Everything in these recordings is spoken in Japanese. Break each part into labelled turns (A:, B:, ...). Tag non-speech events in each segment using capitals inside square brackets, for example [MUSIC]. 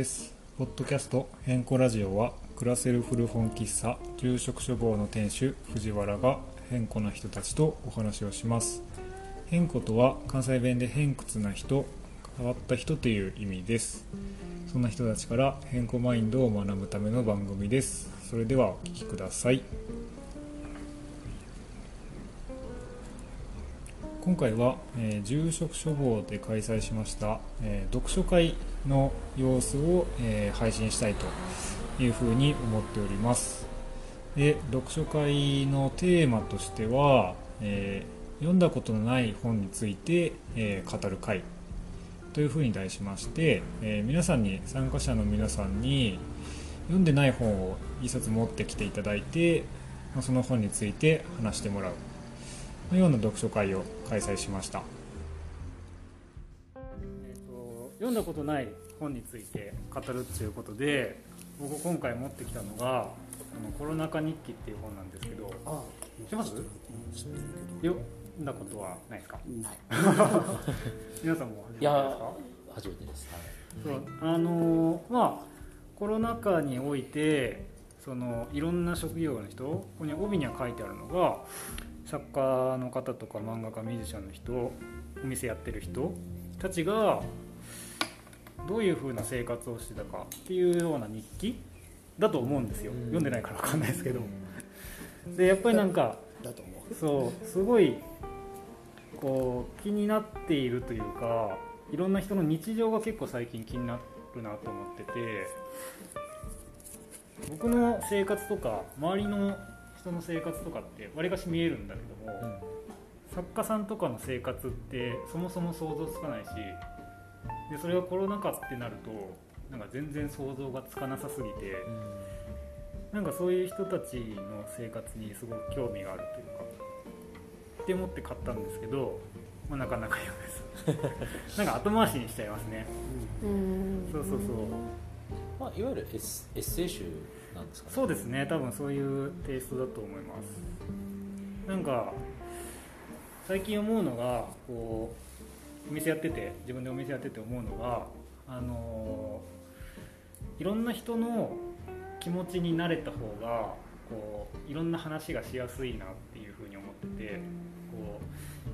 A: です。ポッドキャスト変更ラジオは暮らせる古本喫茶住職処房の店主藤原が変更な人たちとお話をします。変更とは関西弁で偏屈な人変わった人という意味です。そんな人たちから変更マインドを学ぶための番組です。それではお聞きください。今回は、えー住職処方で開催しました、えー読書会の様子を、えー配信したいというふうに思っております。で読書会のテーマとしては、えー読んだことのない本について、えー語る会というふうに題しまして、え皆さんに参加者の皆さんに読んでない本を一冊持ってきていただいてその本について話してもらうのような読書会を開催しました、読んだことない。本について語るっていうことで僕今回持ってきたのが「あのコロナ禍日記」っていう本なんですけど
B: あ
A: 知ってます？読んだことはないですか？
B: どない。[LAUGHS]
A: 皆さんも初めてです
C: いや
A: か
C: 初めてです、はい。
A: そうあのーまあコロナ禍においてそのいろんな職業の人ここに帯には書いてあるのが作家の方とか漫画家ミュージシャンの人お店やってる人たちがどういう風な生活をしてたかっていうような日記だと思うんですよ。
C: うん。
A: 読んでないから分かんないですけど。でやっぱりなんか
B: だと思う。
A: そうすごいこう気になっているというかいろんな人の日常が結構最近気になるなと思ってて僕の生活とか周りの人の生活とかってわりかし見えるんだけども、作家さんとかの生活ってそもそも想像つかないしでそれがコロナ禍ってなるとなんか全然想像がつかなさすぎて。なんかそういう人たちの生活にすごく興味があるというかって思って買ったんですけど、まあ、なかなか読めずなんか後回しにしちゃいますね。
D: うん。
A: そうそうそう。
C: まあ、いわゆるエッセエッセイ集なんですかね。
A: そうですね。多分そういうテイストだと思います。なんか最近思うのがこうお店やってて自分でお店やってて思うのがあのいろんな人の気持ちになれた方がこういろんな話がしやすいなっていうふうに思っててこ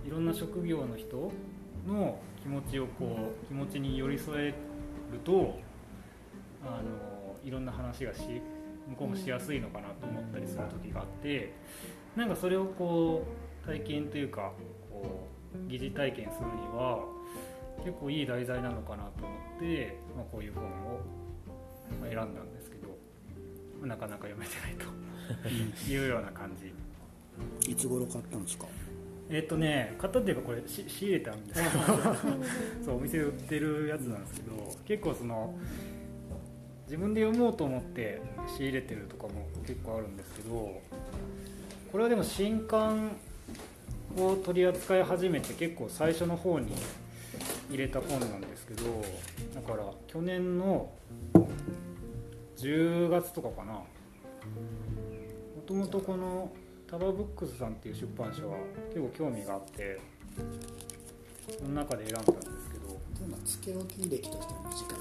A: ういろんな職業の人の気持ちをこう気持ちに寄り添えるとあのいろんな話がし向こうもしやすいのかなと思ったりする時があってなんかそれをこう体験というかこう疑似体験するには結構いい題材なのかなと思って、まあ、こういう本をまあ選んだんですけど、まあなかなか読めてないと [LAUGHS] いうような感じ。
B: いつ頃買ったんですか？
A: えっとね買ったっていうかこれし仕入れたんですけどそうお店で売ってるやつなんですけど結構その自分で読もうと思って仕入れてるとかも結構あるんですけどこれはでも新刊を取り扱い始めて結構最初の方に入れた本なんですけどだから去年の10月とかかな。もともとこのタバブックスさんっていう出版社は結構興味があってその中で選んだんですけど。
B: 今つけ置き歴としては短い。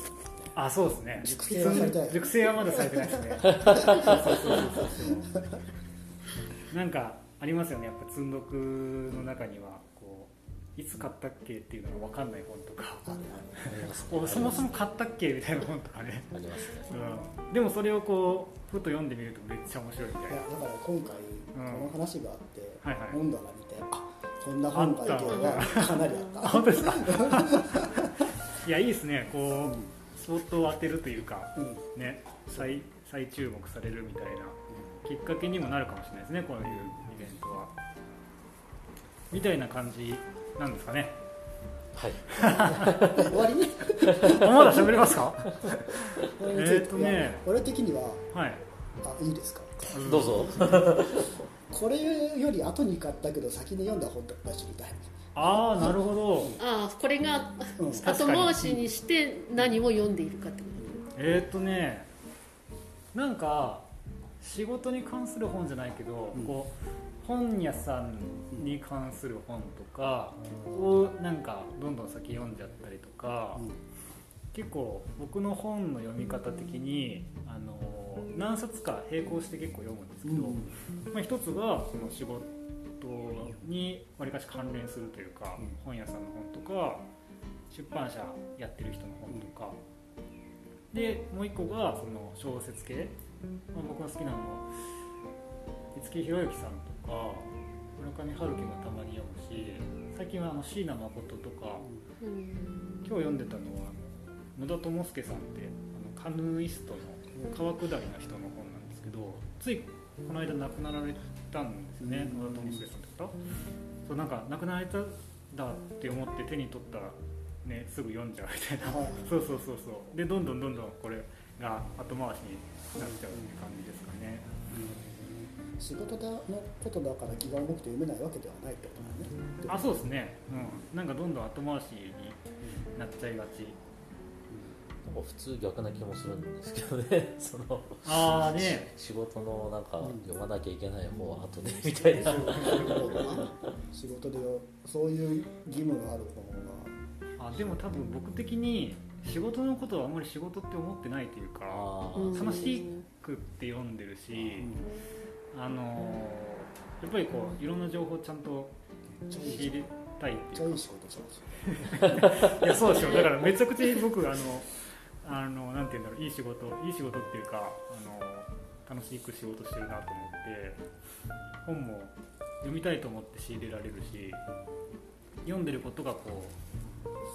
A: あそうですね。
B: 熟成はされてない。
A: 熟成はまだされてないですね。[LAUGHS] そうそうそうそう。なんかありますよね。やっぱ積んどくの中にはこういつ買ったっけっていうのが分かんない本とか。[LAUGHS] そもそも買ったっけみたいな本とかね、
C: ありますね。
A: うん、でもそれをこうふと読んでみるとめっちゃ面白いみたいな。
B: だから今回この話があって、
A: はいはい。
B: 本棚見てあこんな本がかなりあった。
A: あ [LAUGHS] 本当ですか？[LAUGHS] いやいいですね。こうスポットを当てるというか
B: うん。うん
A: ね再再注目されるみたいなきっかけにもなるかもしれないですね。こういうイベントは。みたいな感じなんですかね。
C: はい。
B: 終わり
A: まだ喋れますか？えーとね。
B: 俺的には
A: はい。
B: あいいですか？
C: どうぞ。
B: これより後に買ったけど先に読んだ本とか知りたい、
A: ああなるほど。
D: ああこれが後
A: に
D: 回しにして何を読んでいるかってこ
A: えーっとねなんか仕事に関する本じゃないけど、
B: うん。
A: こう本屋さんに関する本とかをなんかどんどん先読んじゃったりとか、結構僕の本の読み方的にあの何冊か並行して結構読むんですけど、まあ、一つがその仕事にわりかし関連するというか、
B: うん。
A: 本屋さんの本とか出版社やってる人の本とか、でもう一個がその小説系、まあ、僕が好きなの五木ひろゆきさんとか村上春樹もたまに読むし最近はあの椎名誠とか
D: うん。
A: 今日読んでたのは野田智介さんってあのカヌーイストの川下りの人の本なんですけどついこの間亡くなられたんですよね野田智介さんって方。そうなんか亡くなられたんだって思って手に取ったらねすぐ読んじゃうみたいな。
B: はい。
A: そうそうそうそう。でどんどんどんどんこれが後回しになっちゃうって感じですかね
B: 仕事だのことだから気が重くて読めないわけではないってことだね。
A: あそうですね。うん。なんかどんどん後回しになっちゃいがち。
C: なんか普通逆な気もするんですけどね。[LAUGHS] その
A: ああね。
C: 仕事のなんか
B: うん
C: 読まなきゃいけない方は後でみたいな。
B: 仕事でよそういう義務がある方が。
A: あでも多分僕的に仕事のことはあんまり仕事って思ってないというか楽しくって読んでるし、あのーやっぱりこういろんな情報ちゃんと仕入れたいっていう
B: ちょ [LAUGHS] い
A: やそうですよ。だからめちゃくちゃ僕あのあのなんて言うんだろういい仕事いい仕事っていうかあの楽しく仕事してるなと思って本も読みたいと思って仕入れられるし読んでることがこ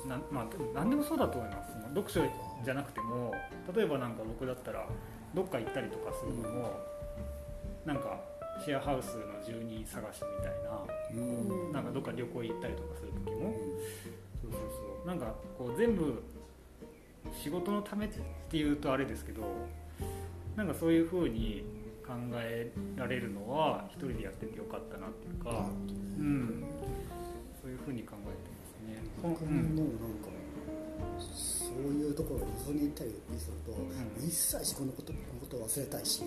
A: うなんまあ何でもそうだと思います。読書じゃなくても例えばなんか僕だったらどっか行ったりとかするのもなんかシェアハウスの住人探しみたいな
B: うん。
A: なんかどっか旅行行ったりとかする時もそうそうそう。なんかこう全部仕事のためっていうとあれですけどなんかそういう風に考えられるのは一人でやっててよかったなっていうか、うん、そういう風に考えてますね。うん。
B: なんかそういうところに遊びに行ったりすると、
A: ん。
B: 一切仕事のことのことを忘れたいし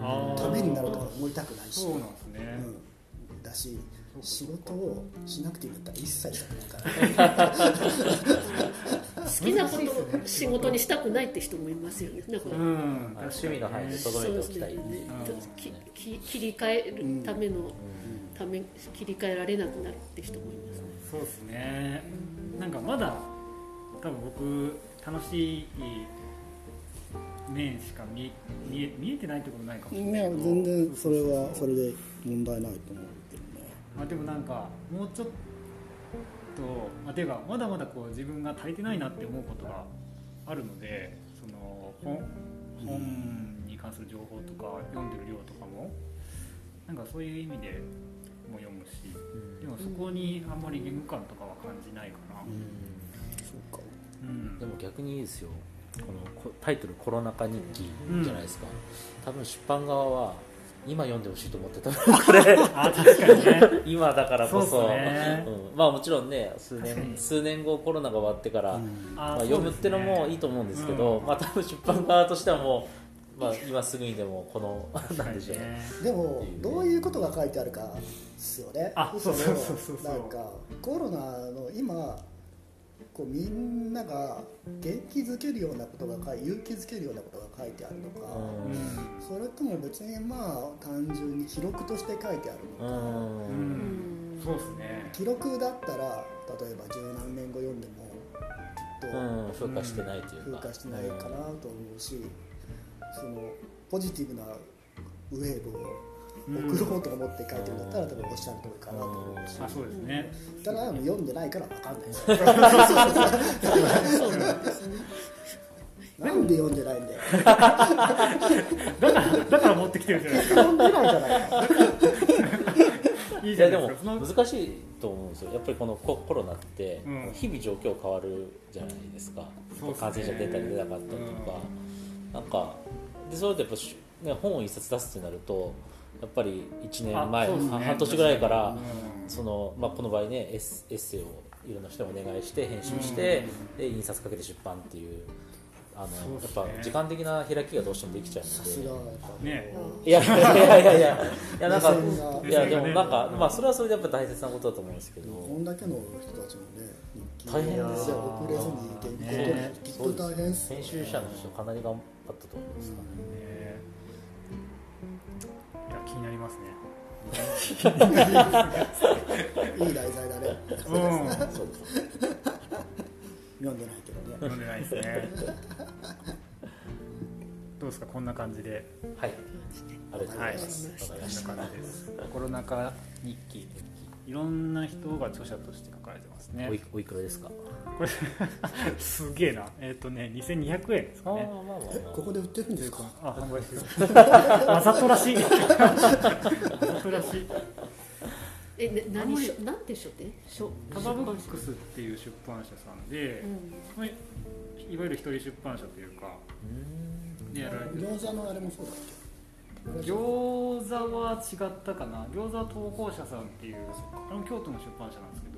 B: ためになるとか思いたくないし。
A: そうなんですね。
B: うん、だし仕事をしなくていいんだったら一切したくないから。[LAUGHS]
D: 好きなことを仕事にしたくないって人もいますよね。なんか。
A: うん、
C: まあ趣味の範囲で
D: そう
C: 留めてお
D: ですね
C: きたい。っていう
D: きき切り替えるためのため切り替えられなくなるって人もいますね。
A: そうですね。なんかまだ多分僕楽しい面しか見見え見えてないってことないかもしれないけど。
B: 全然それは
A: う
B: それで問題ないと思うけどね。
A: まあでもなんかもうちょっとまあていうかまだまだこう自分が足りてないなって思うことがあるので、その本本に関する情報とか読んでる量とかもなんかそういう意味でも読むし、でもそこにあんまり義務感とかは感じないかな。
B: そうか。
A: うん。
C: でも逆にいいですよこのこタイトル「コロナ禍日記」じゃないですか、多分出版側は今読んでほしいと思ってた。こ [LAUGHS] れ
A: あ確かにね。
C: 今だからこそ。
A: ね。
C: うん。まあもちろんね数年数年後コロナが終わってから、
A: あ
C: まあ、読むってのもいいと思うんですけど、まあ多分出版側としてはもう、まあ、今すぐにでもこのなんでしょう。ね
B: でもどういうことが書いてあるかですよね。
A: あそうそうそうそうそう。
B: なんかコロナの今こうみんなが元気づけるようなことが書い勇気づけるようなことが書いてあるのか、
C: うん
B: それとも別にまあ単純に記録として書いてあるのか、
C: うん。
A: うん。
D: うん
A: そうですね。
B: 記録だったら例えば十何年後読んでもきっと、
C: うん風化してないというか。
B: 風化してないかなと思うし、そのポジティブなウェーブを送ろうと思って書いてるんだったら、多分おっしゃる通りかなと思うし、
A: あそうですね。
B: ただ読んでないから分かんない。ですなんで読んでないんだよ。
A: だからだから持ってきてるじゃないですか。
B: 読んでないじゃないか
A: いい
C: いやでも難しいと思うんですよ。やっぱりこのココロナって
A: うん。
C: 日々状況変わるじゃないですか、
A: そうっすね。
C: 感染者出たり出なかったりとか、なんかでそれでやっぱし、ね、本を一冊出すってなるとやっぱり1年前、
A: ね。
C: は半年ぐらいから、
A: うん。
C: そのまあ、この場合ねエッエッセイをいろんな人にお願いして編集して、で印刷かけて出版っていうあ
A: そうっすね。
C: のやっぱ時間的な開きがどうしてもできちゃう
B: さすが
C: の
B: やっぱ
A: ね。
C: で [LAUGHS] いやいやいやいやいやいやなんかいやでもなんか、
A: うん。
C: まあそれはそれでやっぱ大切なことだと思うんですけど、
B: こんだけの人たちもね
C: 大変。ですよ
B: 遅れずに原稿取る
A: ね
B: きっと大変
C: 編集者の人かなり頑張ったと思いますからね、
A: 気になりますね。
B: いい題材だね。
A: うん。
C: そうです
B: 読んでないけどね。
A: 飲んでないですね。どうですかこんな感じで。
C: はい。ありがとうございます、
A: こんな感じです。コロナ禍日記いろんな人が著者として書かれてますね。
C: おいおいくらですか？
A: これ [LAUGHS] すげえな。えっ、とね2200円ですかね。
C: まあまあまあ。
B: ここで売ってるんですか？
A: あ販売してる。[LAUGHS] わざとらしい。わざとらしい。
D: えね何書なんて書店？書
A: タバブックスっていう出版社さんで、
D: うん。
A: まあいわゆる一人出版社というかでやられてる。
B: 餃子のあれもそうだっけ？
A: 餃子は違ったかな？餃子は投稿者さんっていうあの京都の出版社なんですけど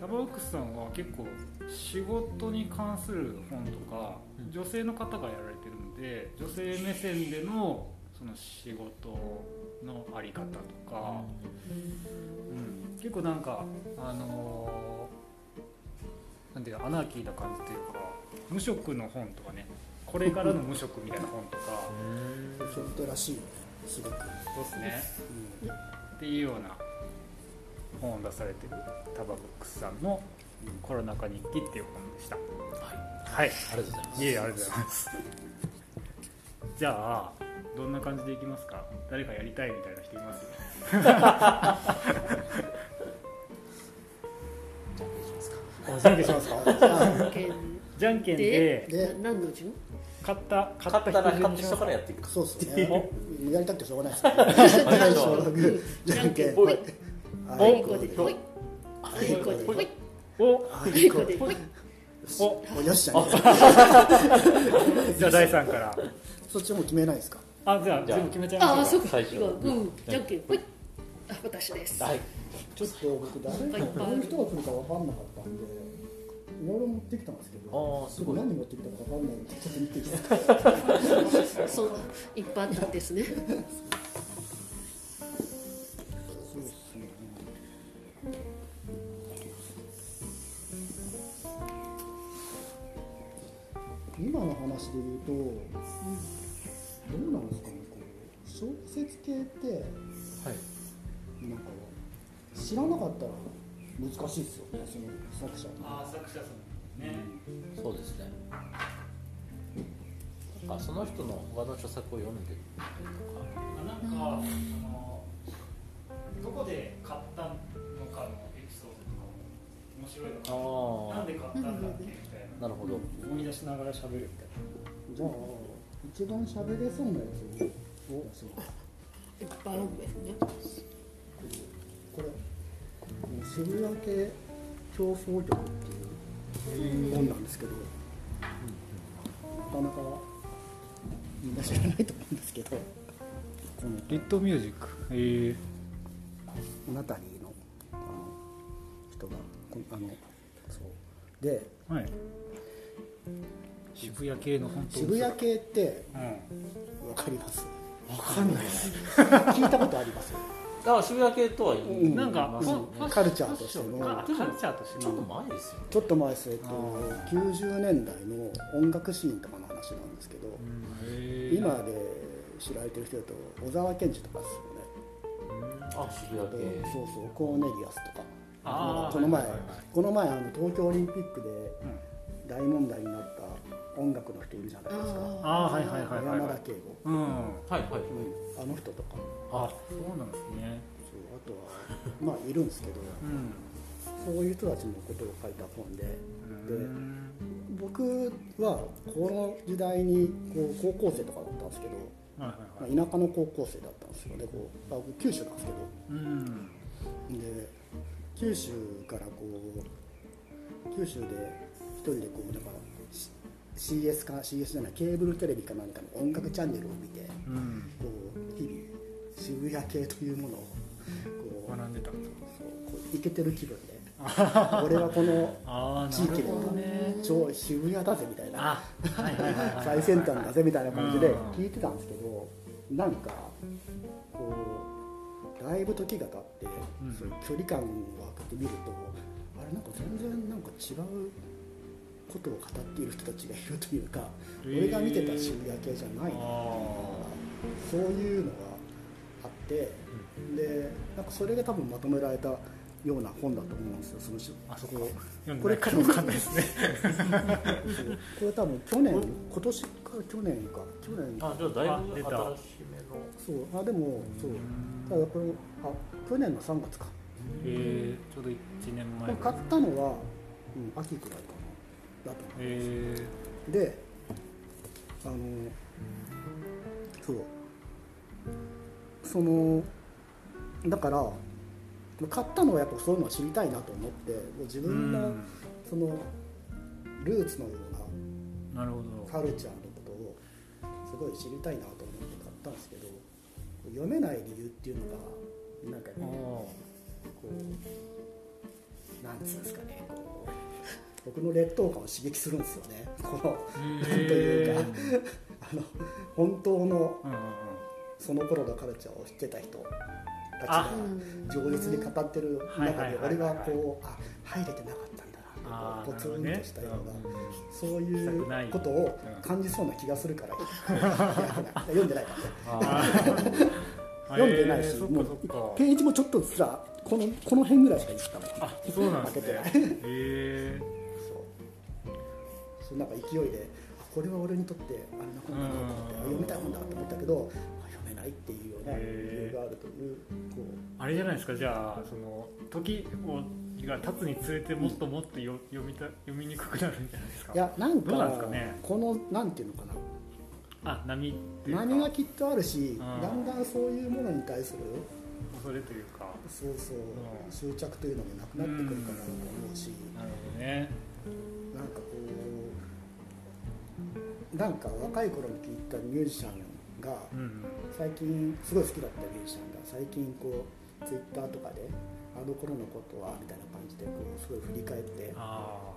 A: タバブックスさんは結構仕事に関する本とか
C: うん。
A: 女性の方がやられてるので女性目線でのその仕事のあり方とか、うん、結構なんかあのーなんていうかアナーキーな感じというか無職の本とかねこれからの無職みたいな本とか。
B: ちょっとらしいよねすごく、
A: そうですね。
B: うん
A: っていうような本を出されてるタバブックスさんの「コロナ禍日記」っていう本でした。はい。
C: ありがとうございます。
A: いえいえありがとうございます。じゃあどんな感じでいきますか？誰かやりたいみたいな人います？
C: じゃあいきますか？
A: おじゃんけんしますか？じゃんけんで
D: 何の順
A: 買った
C: 勝ったら勝った人
A: 人
C: からやっていく。か
B: そうっすね。もうやりたくてしょうがないですね。最初のグーじゃんけん。
D: ぽい。
B: あ
D: あい。こでほいあいこでほい
A: お
D: あいこでほい
A: お
B: およっしゃね
A: じゃあ第3から
B: そっちも決めないですか
A: あじゃあ
C: じゃあ
A: 全部決めちゃい
D: ああそうか
C: 最初
D: うんじゃんけんほいあ私です
C: はい
B: ちょっと僕誰
D: いっぱい
B: 人が来るか分かんなかったんでいろいろ持ってきたんですけど
C: あーすごい。
B: 何持ってきたか分かんないんでちょっと見てきた [LAUGHS]
D: そういっぱいあったんですね。
B: そうですね。今の話で言うと、どうなんですかねこう小説系って
C: はい。
B: なんか知らなかったら難しいですよねその作者。
A: あ作者さんね。
C: そうですね。なんかその人の他の著作を読んでる。とか
A: なんか、あのどこで買ったのかのエピソードとかも面白いのかななん
C: あ
A: で買ったんだっけみたいな。
C: あなるほど。
A: 思い出しながら喋る。みたい
B: じゃあ一番喋れそうなやつを。をその
D: いっぱいあるんですね。
B: これ渋谷系競争曲っていう本なんですけど、なかなかみんな知らないと思うんですけどこの
A: なリットミュー。ジックへえ
B: ナタリーのあの人がこあのそう。で
A: はい。渋谷系の本当
B: 渋谷系って？
A: うん。
B: わかります。
A: わかんない。[LAUGHS]
B: 聞いたことあります
C: だから渋谷系とは言い
B: うん。
A: なんか
C: ます
A: ファ
B: カルチャーとしての
A: カルチャーとして
C: ちょっと前ですよね。
B: ちょっと前ですえっと
A: あ
B: 90年代の音楽シー。ンとかの話なんですけど、今で知られてる人だと小沢健二とかですよね。
C: あ渋谷系。
B: そうそう。コーネリアスとか。この前、
A: はいはいはい。
B: この前あの東京オリンピックで
A: うん
B: 大問題になった音楽の人いるじゃないですか。
A: ああはいはいはいはいはい。
B: 山田圭吾、
A: うん。
C: はいはい
B: うん、あの人とか
A: あそうなんですね。
B: そうあとはまあいるんですけど
A: うん。
B: そういう人たちのことを書いた本で
A: うん。
B: 僕はこの時代にこう高校生とかだったんですけど、
A: はいはい
B: まあ
A: はい
B: 田舎の高校生だったんですよね。こうあ僕九州なんですけど。
A: うん。
B: で九州からこう九州で一人でこうだから CS か CS じゃないケーブルテレビか何かの音楽チャンネルを見て
A: うん。
B: こう日々渋谷系というものをこう
A: 学んでたんですか
B: そうこうイケてる気分で。
A: あ
B: 俺はこの地域で
A: なるほどね。
B: 超渋谷だぜみたいな。最先端だぜみたいな感じで
A: うん。
B: 聞いてたんですけどなんかこうだいぶ時が経って、
A: うん。
B: そういう距離感を分けてみるとあれなんか全然なんか違うことを語っている人たちがいるというか、俺が見てた渋谷系じゃないな
A: あ
B: そういうのがあってでなんかそれが多分まとめられたような本だと思うんですよそのし
A: あそ
B: こ。これ
A: から分かんないですね。[LAUGHS]
B: これ多分去年今年か去年か。去年。か
C: あじゃあだいぶ
A: あ出た。
C: 新しめの。
B: そう。あでもそう。ただこれあ去年の3月か。
A: えー、ちょうど1年前。
B: 買ったのは、うん、秋くらいかな。だと思
A: え
B: うであのそうそのだから買ったのはやっぱそういうのを知りたいなと思ってもう自
A: ー、
B: 分の
A: うん。
B: そのルーツのようなカルチャーのことをすごい知りたいなと思って買ったんですけど読めない理由っていうのがなんかこうなんつうんですかねこう僕の劣等感を刺激するんですよね。この
A: なん
B: というかあの本当の
A: うんうんうん
B: その頃のカルチャーを知ってた人たち
A: あ
B: が
D: うん
B: 情熱に語ってる中で俺がこうあ入れてなかったんだなってこうポツンとしたようなそうい
A: う
B: ことを感じそうな気がするから読んでないから。読んでないし、もうページもちょっとすらこのこの辺ぐらいしかいったもん
A: あそうなんですね。
B: 開けて
A: え
B: そう。そうなんか勢いであこれは俺にとってあれな本だなと思ってあ読みたい本だと思ったけどないっていうような理由があるというこ
A: ー、あれじゃないですか？じゃあその時をが経つにつれてもっともっとよ読みた読みにくくなるんじゃないですか？
B: ういやなん
A: どうなん
B: か
A: ね？
B: このなんていうのかな？
A: あ波っていうか。
B: 何がきっとあるし
A: ん。
B: だんだんそういうものに対する
A: 恐れというか。
B: そうそう
A: うん。
B: 執着というのもなくなってくるかなと思うし。
A: なるほどね。
B: なんかこうなんか若い頃に聞いたミュージシャンが最近すごい好きだったミュージシャンが最近こうツイッターとかであの頃のことはみたいな感じでこうすごい振り返って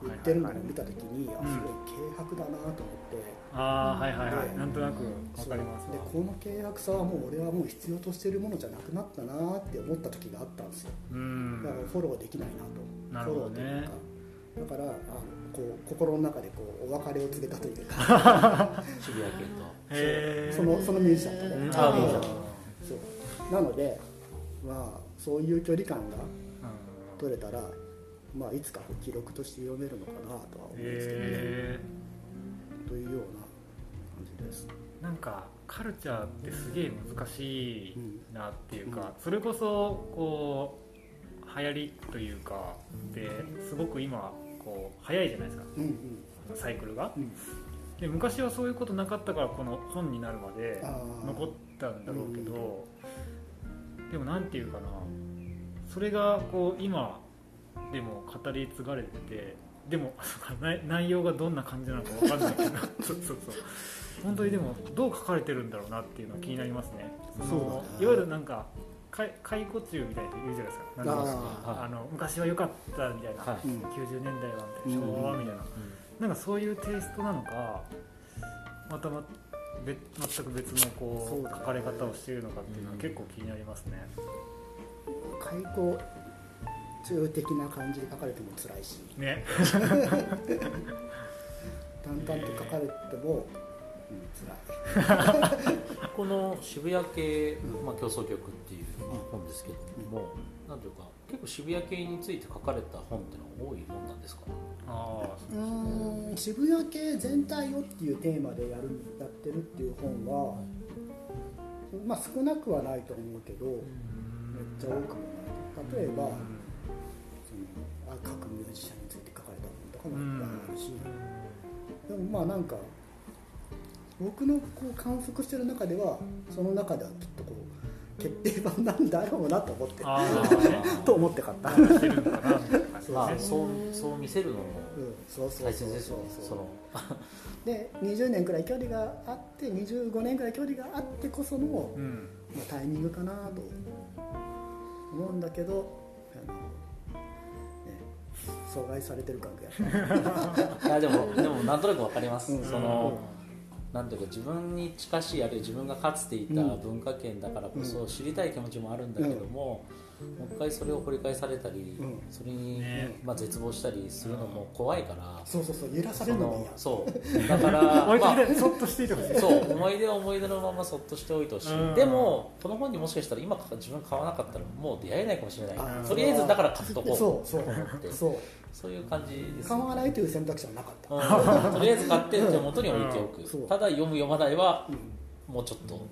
B: 言ってるのを
A: はいはいはい。
B: 見た時にあすごい軽薄だなと思って。
A: ああはいはいはい。
B: で
A: なんとなくわかりますわ。
B: でこの軽薄さはもう俺はもう必要としているものじゃなくなったなって思った時があったんですよ。
A: うん。
B: だからフォローできないなと。
A: なるほどね。
B: フォローというか。だからあこう心の中でこうお別れを告げたというか。[LAUGHS]
C: 渋谷系と。
B: そのそのミュージシャンとね。
C: あミュージシャン。
B: そう。なのでまあそういう距離感が
A: うん。
B: 取れたらまあいつか記録として読めるのかなとは思うんですけどね、
A: へ
B: というような感じです。
A: えなんかカルチャーってすげえ難しいなっていうか、それこそこう流行りというかですごく今こう早いじゃないですか。
B: うんうん。
A: サイクルが。
B: うん。
A: で昔はそういうことなかったからこの本になるまで残ったんだろうけど、でもなんていうかなそれがこう今でも語り継がれててでも内内容がどんな感じなのか分かんないけど。[LAUGHS] そうそうそう。本当にでもどう書かれてるんだろうなっていうのは気になりますね。の
B: そうだね。
A: いわゆるなんか解解雇中みたいな人いるじゃないですか。
B: あ
A: あの昔は良かったみたいな、
C: はい。
B: うん。
A: 90年代はみたいな。昭和みたいな、なんかそういうテイストなのかまたま別全く別のこ
B: そうだね。
A: う書かれ方をしているのかっていうのは結構気になりますね、
B: 開口中的な感じで書かれても辛いし。
A: ね。[LAUGHS]
B: 淡々と書かれても、うん、辛い [LAUGHS]
C: この渋谷系、まあ、競争曲っていうまあ本ですけども、なんというか結構渋谷系について書かれた本っていうのは多いもんなんですか？
A: ああ
B: うーん渋谷系全体をっていうテーマでやるやってるっていう本は、まあ少なくはないと思うけど、めっちゃ多くもない。例えば、そのあ各ミュージシャンについて書かれた本とかもいっぱいあるし、でもまあなんか僕のこう観測してる中ではその中ではきっとこう決定版なんだろうなと思って [LAUGHS] と思って買った、
C: まあ
A: ですね
C: そう。そう見せるのも
B: そうそう
C: 大切ですよねその。[LAUGHS]
B: で20年くらい距離があって25年くらい距離があってこその、ま
A: うん。
B: あ、タイミングかなと。思うんだけど阻害されてる感が [LAUGHS]
C: いやでもでもなんとなくわかります、
B: うん。
C: その、なんていうか自分に近しいあるいは自分がかつていた
B: うん。
C: 文化圏だからこそ知りたい気持ちもあるんだけども、もう一回それを掘り返されたり、
B: うん。
C: それに、
A: ね。
C: まあ、絶望したりするのも怖いから、
B: そうそうそう揺らされるの
C: そう。[LAUGHS] だから
A: 置い
C: まあ
A: てきてそっとしていてほしい。
C: そう思い出は思い出のままそっとしておいてほしい、
A: うん。
C: でもこの本にもしかしたら今自分買わなかったらもう出会えないかもしれない。
B: あ
C: とりあえずだから買っとこう
B: そうそう。
C: と思って
B: そう
C: そういう感じです。
B: 買わないという選択肢はなかった、
C: うん。とりあえず買って手元に置いておく、ただ読む読まないは
B: うん。
C: もうちょっと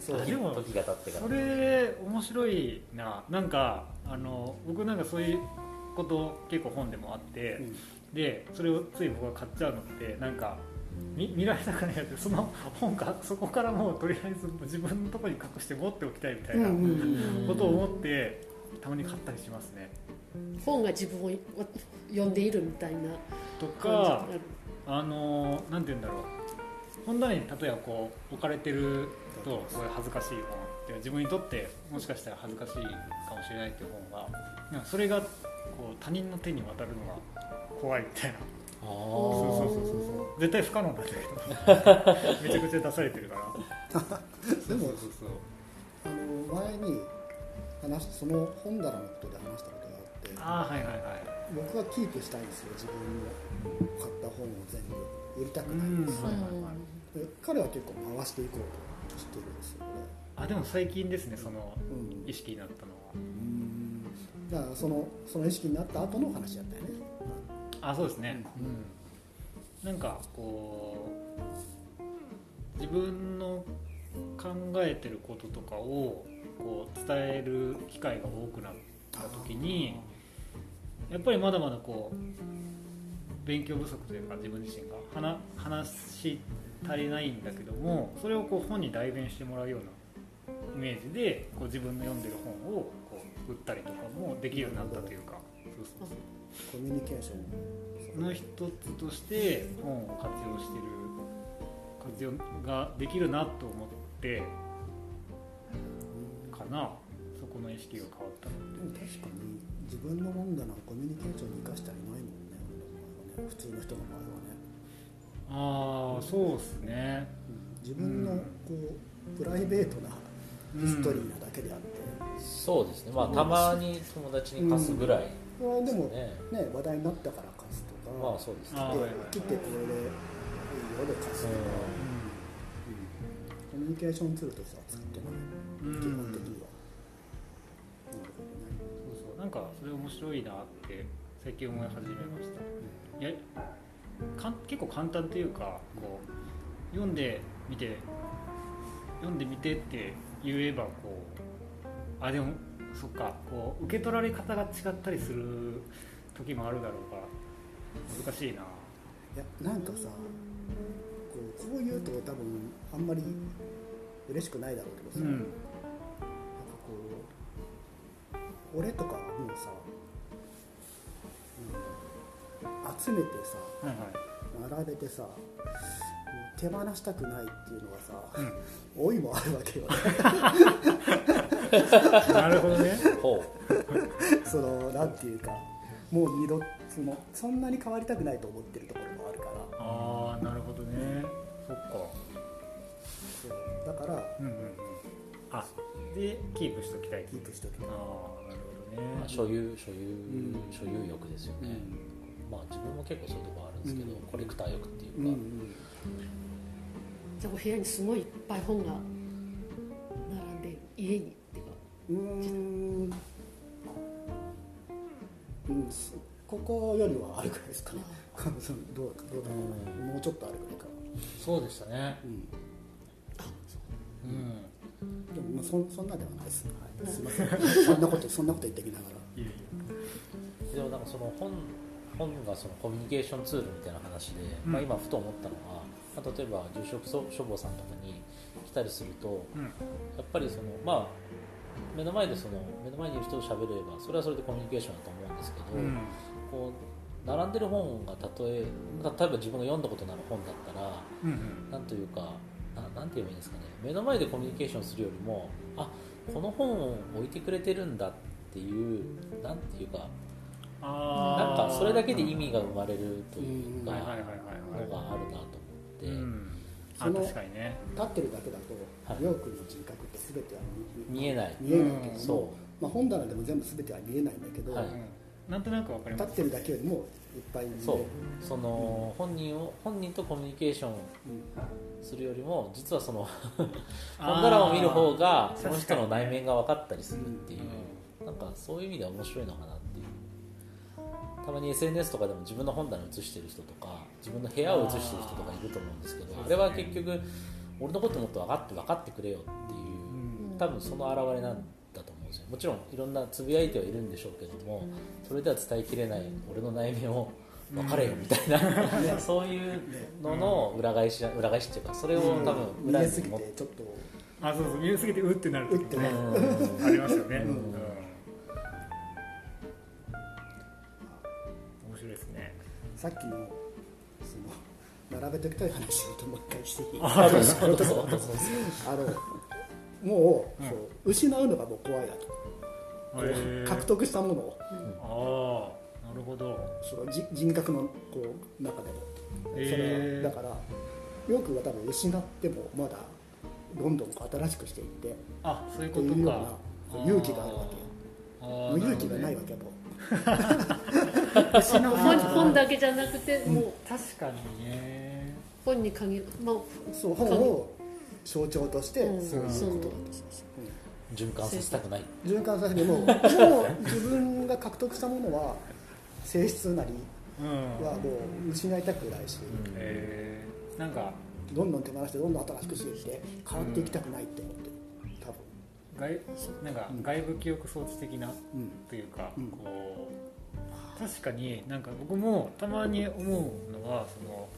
B: そう。
A: あでも
C: 時が経ってから。
A: それ面白いな。なんかあの僕なんかそういうこと結構本でもあって、
B: うん。
A: でそれをつい僕が買っちゃうのってなんか見見られたくないやつ。その本かそこからもうとりあえず自分のところに隠して持っておきたいみたいなことを思ってたまに買ったりしますね
D: 本が自分を読んでいるみたいな
A: と
D: 感
A: かあのなんて言うんだろう。本棚に例えばこう置かれてるとこういう恥ずかしい本っていう自分にとってもしかしたら恥ずかしいかもしれないっていう本がそれがこう他人の手に渡るのが怖いみたいな。
C: あ
A: そそうそうそうそう。絶対不可能なんだけど。[LAUGHS] めちゃくちゃ出されてるから。[LAUGHS]
B: でも
A: そうそうそう。
B: あの前に話しその本棚のことで話したことがあ
A: はいはいはい。
B: 僕はキープしたいんですよ自分の買った本を全部。売りたくないんです
A: うん。はいはいはい。
B: で彼は結構回していこうとしてるんですよね。
A: あでも最近ですねその
B: うん。
A: 意識になったのは。
B: だからそのその意識になった後の話だったよね。
A: あそうですね、うん、なんかこう自分の考えてることとかをこう伝える機会が多くなった時にやっぱりまだまだこう勉強不足というか自分自身が話話し足りないんだけどもそれをこう本に代弁してもらうようなイメージでこう自分の読んでる本をこう売ったりとかもできるようになったというか。そうそう
B: コミュニケーション
A: の一つとして本を活用してる活用ができるなと思ってかな。そこの意識が変わったの
B: でも確かに自分の本棚をコミュニケーションに生かしたりないもんね俺の場合はね普通の人の場合はね。
A: ああそうですね。
B: 自分のこうプライベートなヒストリーなだけであって、
C: そうですね。まあたまに友達に貸すぐらい
B: これはでも
C: ね、
B: ね話題になったから貸すとか、
C: まあそうですね。
B: 切ってこれでいいよで貸すとか、コミュニケーションツールとしては使ってない、
A: うん。
B: 基本的にな
A: んかそれ面白いなって最近思い始めました。いや結構簡単というかこう読んでみて読んでみてって言えばこうあでもそっかこう受け取られ方が違ったりする時もあるだろうから難しいな。
B: いやなんかさこうこう言うと多分あんまり嬉しくないだろうけどさ、
A: うん
B: 俺とかはもうさなんだ集めてさ
A: はいはい。
B: 並べてさ手放したくないっていうのがさ、
A: うん。
B: 老いもあるわけよね。
A: なるほどね。
C: ほ
B: そのなんていうかもう二度そのそんなに変わりたくないと思ってるところもあるから。
A: ああなるほどね。そっか。
B: そう。だから
A: うんうんうん。あでキープしときたい
B: キープしときたい。
A: ああ
C: まあ、
A: ね。
C: 所有所有、
B: ん。
C: 所有欲ですよね、まあ自分も結構そういうところあるんですけど、
B: うん。
C: コレクター欲っていうか、
B: うんうん。
D: じゃあお部屋にすごいいっぱい本が並んで家にっていうか。
B: うーん。うん。そここよりはあるぐらいですかね。そのどうどうだろうな。もうちょっとあるぐらいか。
A: そうでしたね。
B: うん。
A: うん
B: でもまあそそんなではないです、はい、すいません。そんなことそんなこと言ってきながら。
A: いえいえ。
C: でもなんかその本本がそのコミュニケーションツールみたいな話で、
A: うん。
C: まあ、今ふと思ったのは、まあ、例えば住職書房さんとかに来たりすると
A: うん。
C: やっぱりそのまあ目の前でその目の前にいる人と喋ればそれはそれでコミュニケーションだと思うんですけど、
A: うん。
C: こう並んでる本がたとえ例えば自分が読んだことのある本だったら
A: うんうん。
C: なんというかななんて言えばいいんですかね目の前でコミュニケーションするよりもあこの本を置いてくれてるんだっていうなんていうかなんかそれだけで意味が生まれるというかのがあるなと思って、
B: その
A: 確かにね。
B: 立ってるだけだと、
C: はい。
B: りょうくんの人格って全ては見
C: 見えない。
B: 見えないけどまあ、本棚でも全部全ては見えないんだけど、
A: なんとなくわかります。
B: 立ってるだけよりもいっぱい見える。
C: そう。その本人を本人とコミュニケーション
B: うん
C: するよりも実はその [LAUGHS] 本棚を見る方がその人の内面が分かったりするっていう、なんかそういう意味では面白いのかなっていう。たまに SNS とかでも自分の本棚写してる人とか自分の部屋を写してる人とかいると思うんですけど
A: あ
C: れは結局俺のこともっと分かって分かってくれよっていう
A: うん。
C: 多分その表れなんだと思うんですよもちろんいろんなつぶやいてはいるんでしょうけどもそれでは伝えきれない俺の内面を分かれよみたいな、[LAUGHS] そういうのの裏返し裏返しっていうかそれを多分
B: 見えすぎ
C: 裏に持って
B: てちょっと。
A: あそうそう見えすぎてうってなる時もね。
C: うん。
A: ありますよね、
C: うん。
A: うん。面白いですね。
B: さっきのその並べておきたい話をもう一回していい？
C: あどうぞどうぞどうぞ。
B: あのもう,、
A: うん
B: そう失うのがもう怖いなと、こ
A: へ
B: う
A: ー
B: 獲得したものを。
A: ああなるほど。
B: そのじ人格のこう中でも、それ
A: へー
B: はだからよくは多分失ってもまだどんどんこう新しくしていってっ
A: あそういう
B: て
A: ことか。
B: いうような勇気があるわけよ。
A: あ
B: もう勇気がないわけよも
A: け [LAUGHS]
D: 本本だけじゃなくてもう
A: 確かにね。
D: 本に限るまあ
B: うそう本を象徴として
D: うん。
B: そういうことだと
D: そう
C: 循環させたくない
B: 循環させてももう自分が獲得したものは性質なり
A: うん。
B: はもう失いたくないし、
A: えー、なんか
B: どんどん手放してどんどん新しくしていって変わっていきたくないって思ってる。多分
A: 外なんか外部記憶装置的な
B: うん。
A: というか、
B: うん。
A: こう確かになんか僕もたまに思うのはその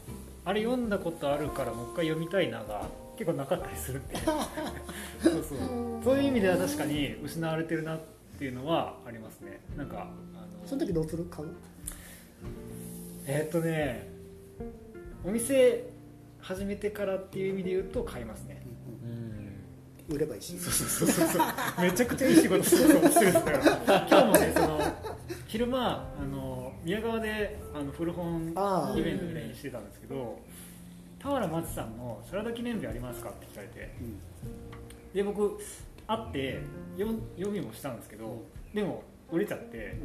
A: あれ読んだことあるからもう一回読みたいなが結構なかったりするんで [LAUGHS] そうそう。そういう意味では確かに失われてるなっていうのはありますね。なんかあの
B: その時どうする買う？
A: えーっとねお店始めてからっていう意味で言うと買いますね。
C: うん
B: 売ればいいし。
A: そうそうそうめちゃくちゃいい仕事するとしてるから。今日もねその昼間あの宮川であの古本
B: ああ
A: イベントで練習してたんですけど俵真知さんの「サラダ記念日ありますか?」って聞かれて。
B: うん。
A: で僕会って読読みもしたんですけどでも売れちゃって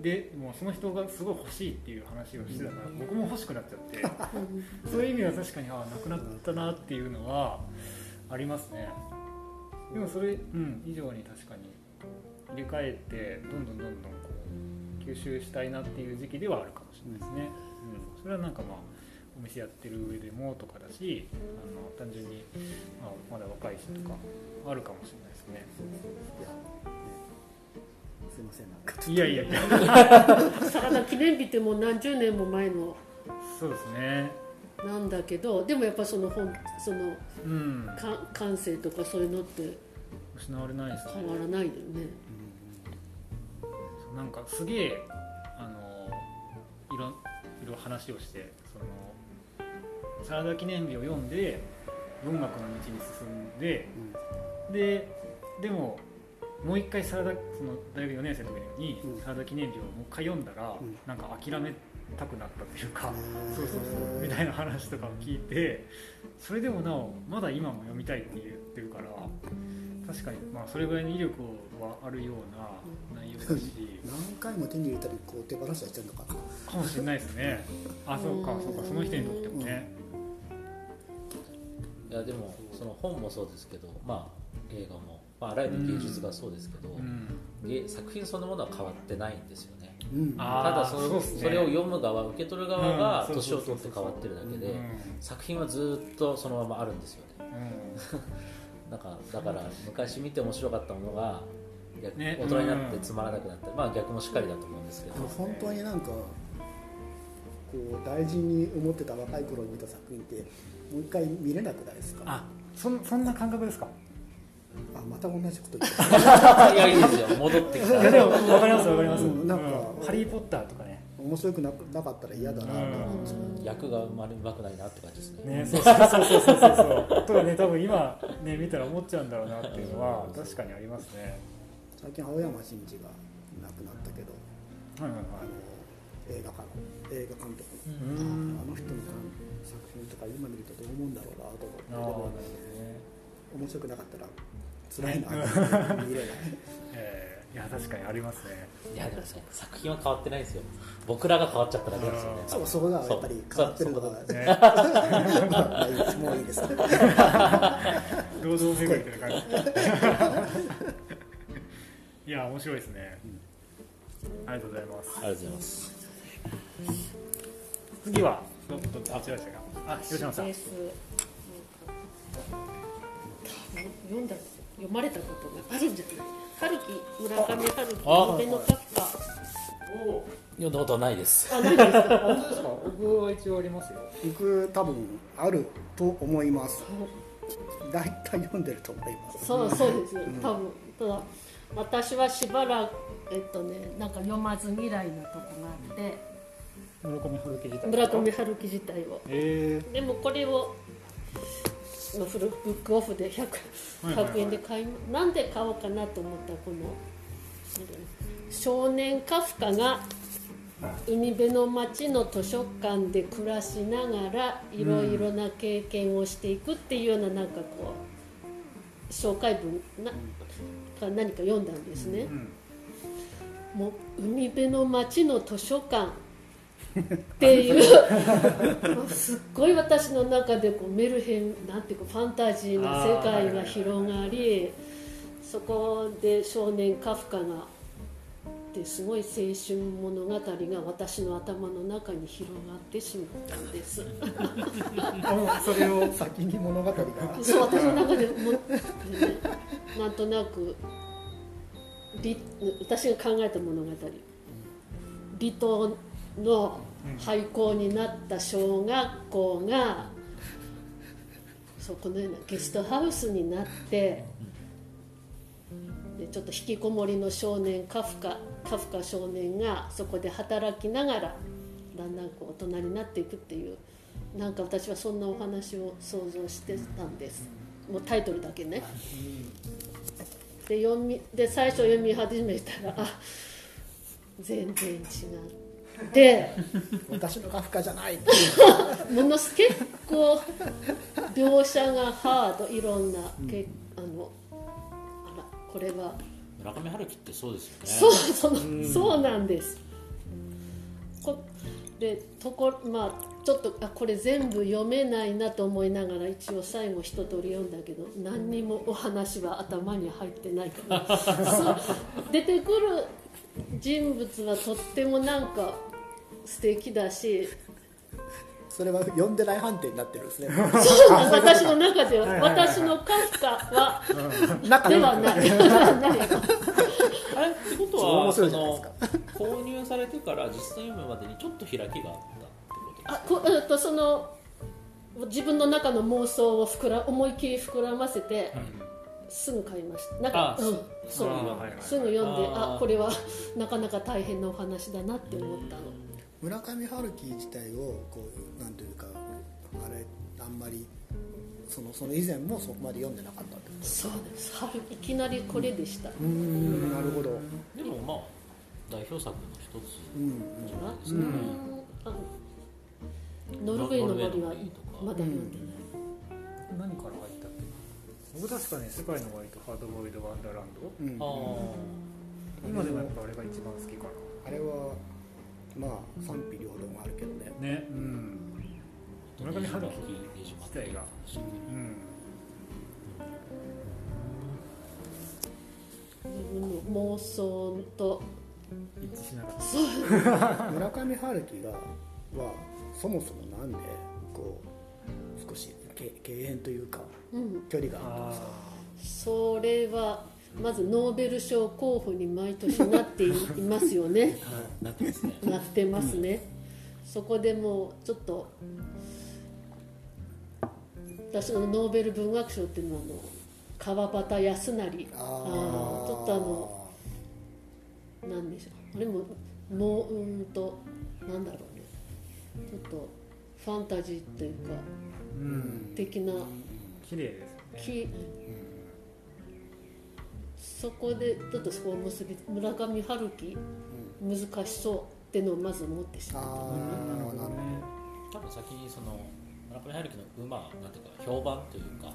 A: でもうその人がすごい欲しいっていう話をしてたから僕も欲しくなっちゃって。[LAUGHS] そういう意味では確かにあなくなったなっていうのはありますね。でもそれ、うん、以上に確かに入れ替えてどんどんどんどん吸収したいなっていう時期ではあるかもしれないですね、うん、それはなんかまあお店やってる上でもとかだしあの単純に、まあ、まだ若いしとかあるかもしれないですね。
B: いやねすいませんなんか
A: いやいやいや。
D: サラダ記念日ってもう何十年も前の
A: そうですね。
D: なんだけどでもやっぱその本その
A: うん。
D: か感性とかそういうのって
A: 失われないですね。
D: 変わらないよね
A: なんかすげえあのいろいろ話をしてそのサラダ記念日を読んで文学の道に進んでででももう一回サラダその大学4年生の時に
B: うん。
A: サラダ記念日をもう一回読んだら、
B: うん。
A: なんか諦めたくなったっていうか、
B: うん。
A: そうそうそうみたいな話とかを聞いてそれでもなおまだ今も読みたいって言ってるから確かに。まあそれぐらいの威力はあるような内容だし。
B: 何回も手に入れたりこう手放したりしてるのかな
A: かもしれな。いですねあそうかそうか。その人にとってもね。
C: いやでもその本もそうですけど。まあ映画も、まあ、あらゆる芸術がそうですけど、
A: うん。
C: 芸作品そのものは変わってないんですよね。
B: うん。
A: あ
C: ただその
A: ーそね
C: それを読む側受け取る側が
A: うん。
C: 年を取って変わってるだけで
A: うん。
C: 作品はずっとそのままあるんですよね。
A: うん
C: なんかだから昔見て面白かったものが逆
A: ね。
C: 大人になってつまらなくなった。り、まあ逆もしっかりだと思うんですけど。
B: 本当になんかこう大事に思ってた若い頃に見た作品ってもう一回見れなくないですか？
A: あそんそんな感覚ですか？
B: あまた同じこと言って [LAUGHS]
C: いやいいですよ。戻ってきた。
A: いやでも分かります分かります、
B: うんなんか
A: ハリー・ポッターとかね
B: 面白くななかったら嫌だなと思うん。ですよ
C: 役がうまうまくないなって感じですね。
A: ねそうそうそうそうそうそう。[LAUGHS] とかね多分今ね見たら思っちゃうんだろうなっていうのは確かにありますね。
B: 最近青山真治が亡くなったけど
A: はいはい
B: あの映画家の映画監督。の、
A: うん。
B: あの人の作品とか今見るとどう思うんだろうなと思って。
A: どね
B: 面白くなかったら辛いな見れない。[LAUGHS]
A: えーいや確かにありますね。
C: いやでもね作品は変わってないですよ。僕らが変わっちゃっただけですよね。
B: そうそこがやっぱり変わってるのが
A: ね
B: もういいです。
A: 堂々巡りみたいな感じ。いや面白いですね、ありがとうございます。
C: ありがとうございます。
A: 次はどどどちらでしたか？あ吉野さん。
D: 読んだ読まれたことがあるんじゃない？春樹村上春樹
C: あ
D: 夢のカフカ
C: 読んだことはないです。
D: あないですか？
A: 本当ですか？僕は一応ありますよ。
B: 僕多分あると思います。大体読んでると思います。
D: そうそうです。多分ただ私はしばらくえっとねなんか読まず嫌いなとこがあって。
A: 村上春樹自体
D: 村上春樹自体を
A: え
D: でもこれをまあフルブックオフで 100,
A: はいはいはい。
D: 100円で買いなんで買おうかなと思ったこの少年カフカが海辺の町の図書館で暮らしながらいろいろな経験をしていくっていうようななんかこう紹介文なか何か読んだんですね。
A: うん。
D: もう海辺の町の図書館っていう。すっごい私の中でこうメルヘンなんていうかファンタジーな世界が広がりそこで少年カフカがですごい青春物語が私の頭の中に広がってしまったんです。
A: あそれを
B: 先に物語が。
D: そう私の中でもでねなんとなくり私が考えた物語。離島の廃校になった小学校がそうこのようなゲストハウスになってでちょっと引きこもりの少年カフカカフカ少年がそこで働きながらだんだんこう大人になっていくっていうなんか私はそんなお話を想像してたんです。もうタイトルだけね。で読みで最初読み始めたらあ全然違って
B: 私のカフカじゃない
D: ものす結構描写がハードいろんな、けあのあらこれは
C: 村上春樹ってそうですよね。
D: そうそのそうなんです。こでとこまあちょっとあこれ全部読めないなと思いながら一応最後一通り読んだけど何にもお話は頭に入ってないから。[LAUGHS] そう。出てくる人物はとってもなんか素敵だし。
B: それは読んでない判定になってるんですね。
D: そうなんです私の中では私のカフカは。
B: 中
D: ではない。ではない。
C: あれってことはその
B: か。
C: 購入されてから実際読むまでにちょっと開きがあったってこと
D: あこえっとその自分の中の妄想を膨ら思い切り膨らませて、すぐ買いました。なんか
C: あ
D: うん。そう。すぐ読んで
C: あ
D: これはなかなか大変なお話だなって思ったの
B: 村上春樹自体をこうなんていうかあれあんまりそのその以前もそこまで読んでなかったってこと。
D: そうです。春いきなりこれでした、
B: うんなるほど。
C: でもまあ代表作の一つ
B: うん
C: じゃないですか。ね、
D: うん。あのノルウェーの森はまだ読んでない、
A: 何から入ったっけ？僕確かね世界の終わりとハードボイルドワンダーランド。
B: うん。
C: あ
A: 今でもやっぱあれが一番好きか
B: あれはまあ賛否両論あるけどね。
A: なね。うん。
C: あ
A: 村上春樹
C: 自
A: 自体が。うん。
D: 自分の妄想と
A: 一致しなかった
B: 村上春樹がはそもそもなんでこう少しけ敬遠というか
D: うん。
B: 距離があったんですか？
D: それはまずノーベル賞候補に毎年なっていますよね。[LAUGHS]
C: なってますね。
D: なってますね、そこでもうちょっと私のノーベル文学賞っていうのはあの川端康成。あー。ちょっとあのなんでしょう。あれももううーんとなんだろうね。ちょっとファンタジーっていうか
A: うん。
D: 的な
A: 綺麗ですよね。
D: きそこでちょっとそこを結び村上春樹難しそうってのをまず思ってし
B: あ
D: まう
B: あなる
C: 多分先にその村上春樹の馬なんていうか評判というか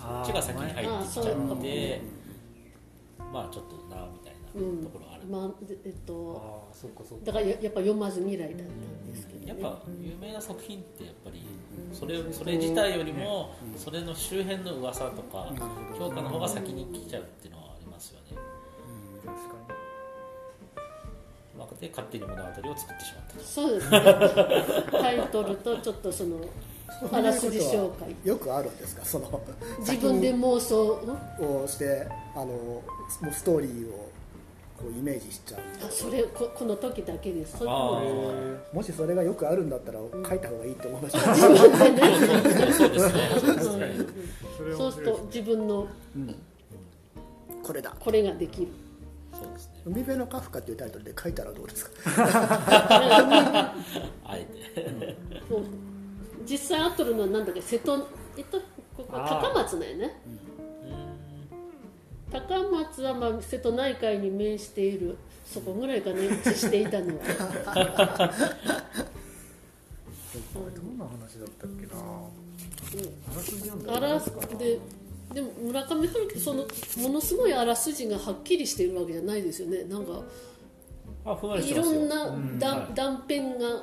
A: あー
C: こっちが先に入ってきちゃってまあちょっとなみたいなところある、
D: まあでえっと
A: ああそっかそっか。
D: だからややっぱ読まず未来だったんですけど、ね、
C: やっぱ有名な作品ってやっぱりそれそれ自体よりもそれの周辺の噂とか評価の方が先に来ちゃうっていうのは
A: 確か
C: まあ、で勝手に物語を作ってしまったと
D: そうですね。タイトルとちょっとそのあらすじ紹介。
B: よくあるんですか？その
D: 自分で妄想ん
B: をしてあのもうストーリーをこうイメージしちゃう。
D: あそれここの時だけです。も
B: しそれがよくあるんだったら書いた方がいいと思いました、
D: 自分でね
C: そうですね。
D: うん
A: そ
D: うすると自分の
B: これだ。
D: これができる
C: そうですね。
B: 海辺のカフカっていうタイトルで書いたらどうですか？[LAUGHS]
C: あえて。
D: そう実際あっとるのはなんだっけ瀬戸えっとここ高松だよね。高松はまあ瀬戸内海に面しているそこぐらいかな位置していたのは。[LAUGHS]
A: どんな話だったっけな？あらすじ読んだ
D: あらすででも村上春樹そのものすごいあらすじがはっきりしているわけじゃないですよね。なんかいろんな断,、
C: はい。
D: 断片が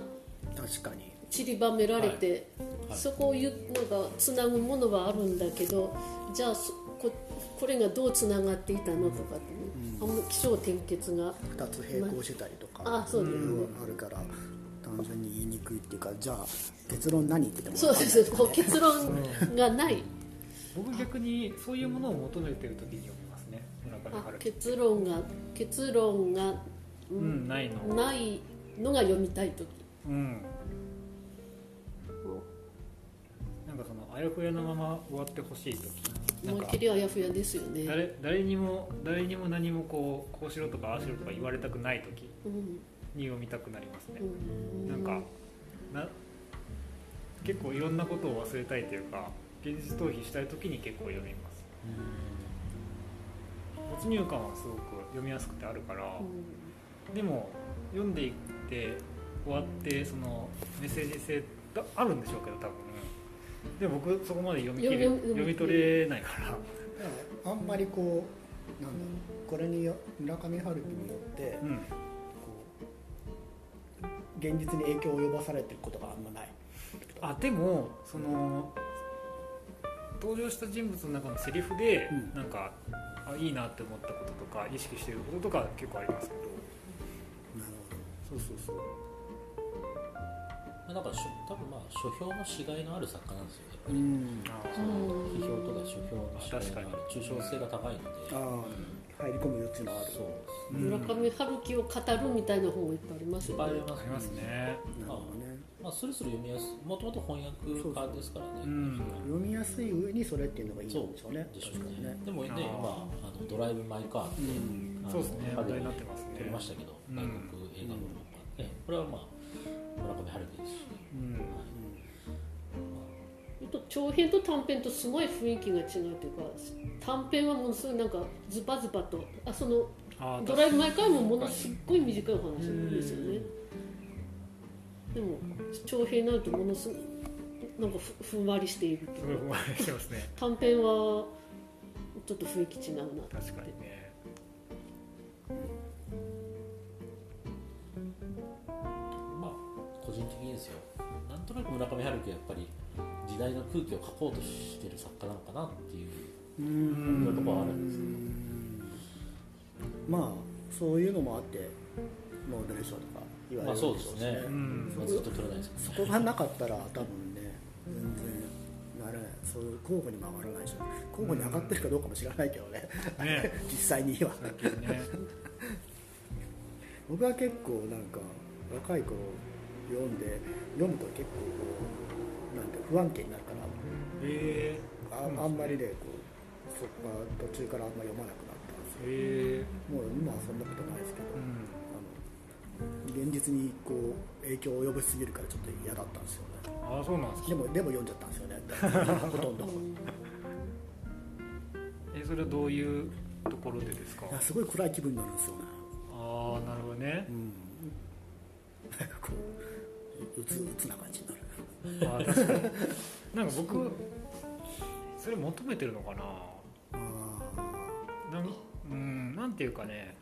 B: 確かに。
D: 散りばめられて、
C: はい。
D: そこを言うのがつなぐものはあるんだけどじゃあそここれがどうつながっていたのとかってね、あんま起承転結が。
B: 2つ並行してたりとか
D: あそうです。ね、
B: あるから単純に言いにくいっていうかじゃあ結論何って言っても
D: そうです。こう結論がない
A: 僕逆にそういうものを求めてる時に読みますね。
D: 結論が結論が
A: うんないの。
D: ないのが読みたい時。
A: うん。なんかそのあやふやのまま終わってほしい時。
D: 思いっきりあやふやですよね、
A: 誰誰にも誰にも何もこうこうしろとかああしろとか言われたくない時
D: うん。
A: に読みたくなりますね。
D: う、ん、
A: なんかな結構いろんなことを忘れたいというか現実逃避したい時に結構読みます。没入感はすごく読みやすくてあるから、
D: うん。
A: でも読んでいって終わってそのメッセージ性があるんでしょうけど多分。でも僕そこまで読み切れ
D: 読み
A: 取れないから。
B: あんまりこうなんだこれによ村上春樹によって
A: うん。
B: 現実に影響を及ぼされてることがあんまない
A: あでもその登場した人物の中のセリフで、
B: うん。
A: なんかあいいなって思ったこととか意識してることとか結構ありますけど。
B: なる
A: そうそうそう。
C: まあだからしょ多分まあ書評のしがいのある作家なんですよやっぱり、
B: うん。
A: あ
D: うん
C: 批評とか書評のしがいのある抽象性が高いので。
B: ああ入り込む余地のある。
C: そう。
A: うん。
D: 村上春樹を語るみたいな本がいっぱいありますよね。
C: いっぱいあります
A: ありますね。
B: なるほどね
C: まあ、スルスル読みやすいもともと翻訳家ですからね。
A: うん。
B: 読みやすい上にそれっていうのがいいんでしょうね。
C: でしょう
B: ね。
C: ねでもね今あのドライブ・マイ・カーって、
B: うん。
A: そうですね。話題になってますね。
C: 撮りましたけど、
A: うん。
C: 外国映画の論家、ね。これはまあ村上春樹ですし、
A: うん。
D: えっと長編と短編とすごい雰囲気が違うというか短編はものすごいなんかズバズバとあその
A: あ
D: ドライブ・マイ・カーもものすっごい短いお話ですよねでも長編になるとものすごいなんかふふんわりしていると
A: い
D: いうか
A: ふんわりしてますね。
D: 短編はちょっと雰囲気違うな
A: 確かにね。
C: まあ個人的にですよ。なんとなく村上春樹はやっぱり時代の空気を書こうとしてる作家なのかなっていう
B: うん。
C: ところはあるんですけど。
B: まあそういうのもあってノーベル賞とか言われる
C: まあそうですね。
A: うん。
C: まあ、ずっと取れないですけど
B: そこがなかったら多分ね全然なれない。そういう交互にも上がらないし交互に上がってるかどうかも知らないけどね。
A: ね
B: 実際には。
A: ね。[LAUGHS]
B: 僕は結構なんか若い頃読んで読むと結構こうなんて不安定になるから
A: え。
B: ああんまりねこうそこから途中からあんま読まなくなったんです
A: ー、え。
B: よもう今はそんなことないですけど、
A: ー、うん
B: 現実にこう影響を及ぼしすぎるからちょっと嫌だったんですよね。
A: ああそうなんですか。
B: でもでも読んじゃったんですよね。[LAUGHS] ほとんど。
A: えそれはどういうところでですか？
B: いやすごい暗い気分になるんですよね。
A: あああなるほどね。
B: うん。なんかこううつうつな感じになる。
A: あ確かに。なんか僕それ求めてるのかな？[LAUGHS]
B: あ
A: なんうんなんていうかね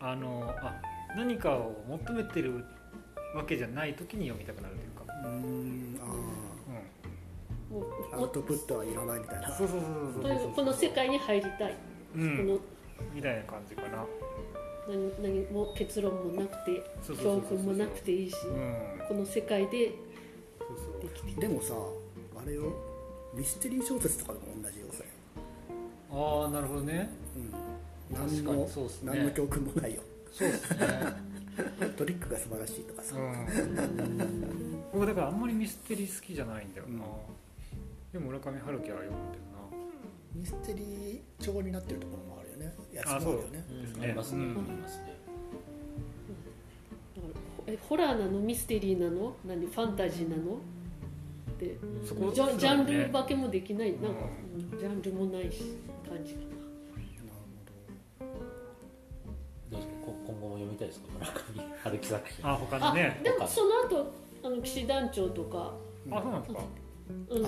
A: あのあ何かを求めてるわけじゃない時に読みたくなるというか、
B: ーうんあ
D: もう
B: ーアウトプットはいらないみたいな。
A: そうそうそう
D: と
A: そう。そう
D: いうこの世界に入りたい、
A: うん。
D: この
A: みたいな感じかな。
D: 何何も結論もなくて教訓もなくていいし、
A: うん。
D: この世界で
A: そうそう。
D: できてる
B: でもさあれよ。ミステリー小説とかでも同じよそれ
A: ああなるほどね。
B: うん何の
A: そうっすね。
B: 何の教訓もないよ。
A: そうですね。[LAUGHS]
B: トリックが素晴らしいとかさ、
A: うん。僕だからあんまりミステリー好きじゃないんだよな、
B: うん
A: でも村上春樹は読んでる
B: ミステリー調になってるところもあるよね。やつもあ
A: あそう。
B: るよね。
C: うん。ありますね、
A: うん。
C: ありますね
D: だからえホラーなの？ミステリーなの？何？ファンタジーなの？で
A: なそこ
D: ジャンジャンル
A: ば
D: 分けもできない。なんか、
A: う
D: うん。ジャンルもないし感じか
C: 読みたいですか？村上春樹作品。
A: あ他
D: あ
A: にね。
D: でもその後あの騎士団長とか、
A: あそうなんですか？
D: うん、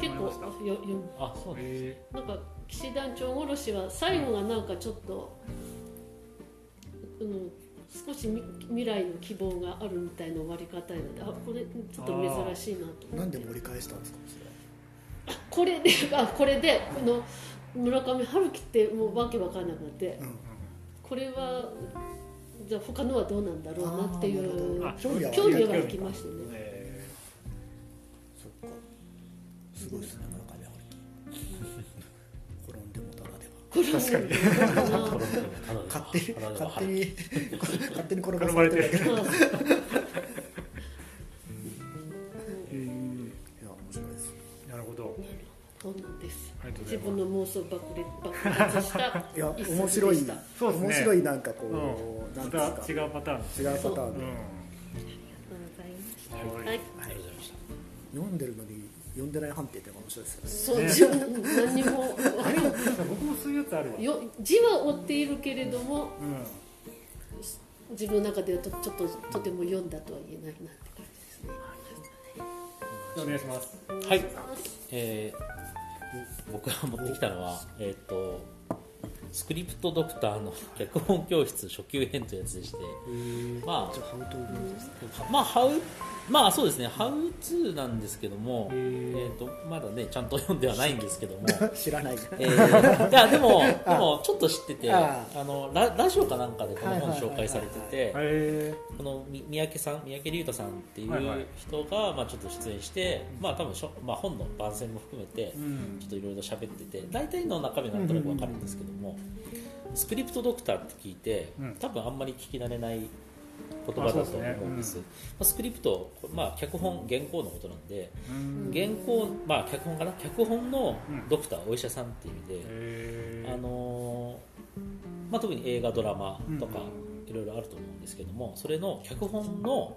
D: 結構よよ
C: あそうです
A: へ
D: なんか騎士団長殺しは最後がなんかちょっと、うん、少しみ未来の希望があるみたいな終わり方な。のであこれちょっと珍しいなと思って。
B: なんで盛り返したんですか？それ
D: これであこれでこの村上春樹ってもうわけわかんなくなって。
B: うん。
D: これはじゃあ他のはどうなんだろうなっていう
B: 興味は
D: 興味は
A: 興味
D: 湧きましたね。
A: え
B: そっか。すごいですね村上春樹転んでもたらでは。
A: 確かに。
B: 勝手に勝手に勝手に転
A: 転ばれてる
B: いや面白いです。
A: えなるほど。
D: そうなんです自分の妄想爆裂爆発した
B: いや面白い。
A: そうですね。
B: 面白いなんかこう、
A: うん。ま
B: なんですか
A: た違うパターン
B: 違うパターンで、
A: うん。
D: はい
A: はい
C: ありがとうございました。
B: 読んでるのに読んでない判定って面白いですよね。
D: そう、
A: ね
D: 自分何にも。
A: あれ僕もそういうやつあるわ。
D: よ字は追っているけれども
A: うん。
D: 自分の中ではとちょっととても読んだとは言えないなって感じですね。
A: お願いします。
C: はい、えー僕が持ってきたのは、えー、とスクリプトドクターの [LAUGHS] 脚本教室初級編というやつでして、ま
B: じゃあハウトーブですね。
C: あ、まあ、ハウまあそうですね、ハウツーなんですけども、えー、とまだね、ちゃんと読んではないんですけども、[LAUGHS]
B: 知らない。
C: えーいやでも、[LAUGHS] でもちょっと知ってて
B: あ
C: あ。のラ、ラジオかなんかでこの本紹介されてて、
A: へ
C: このみ三宅さん三宅龍太さんってい
A: はいはい。う
C: 人が、まあ、ちょっと出演して、まあ多分しょ、まあ、本の番宣も含めてちょっといろいろ喋ってて大体の中身はなんとなくわかるんですけども、スクリプトドクターって聞いて、
A: うん。
C: 多分あんまり聞き慣れない言葉だと思うんです。まあ、スクリプト、まあ、脚本原稿のことなんで
A: うん。
C: 原稿、まあ、脚本かな？脚本のドクター、お医者さんっていう意味で、あのーまあ、特に映画ドラマとか
A: うん。
C: いろいろあると思うんですけどもそれの脚本の、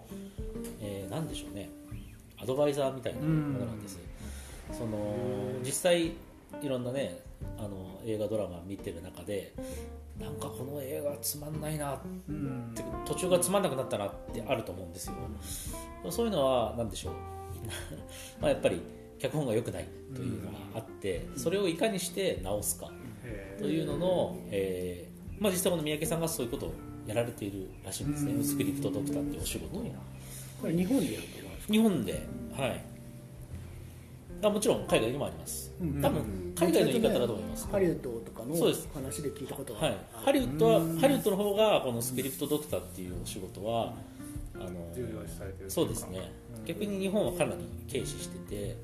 C: えーなんでしょうね。アドバイザーみたいなものなんです、その実際いろんなねあの映画ドラマ見てる中でなんかこの映画つまんないなっ
A: うん。
C: て途中がつまんなくなったなってあると思うんですよ。そういうのは何でしょう？[LAUGHS] まあやっぱり脚本が良くないというのがあってそれをいかにして直すか
A: へ
C: というのの、えーまあ、実際この三宅さんがそういうことをやられているらしいんですね、
A: うん。
C: スクリプトドクターっていうお仕事を。
B: これ日本でやると思うんです
C: 日本ではいあもちろん海外にもあります、
B: うん。
C: 多分海外の言い方だと思います、
B: ハリウッドとかの
C: そうです。
B: 話で聞いたことが
C: はい、ハリウッドはハリウッドの方がこのスクリプトドクターっていうお仕事はあの
A: 重要視されてる
C: そうですね。
A: うん
C: 逆に日本はかなり軽視してて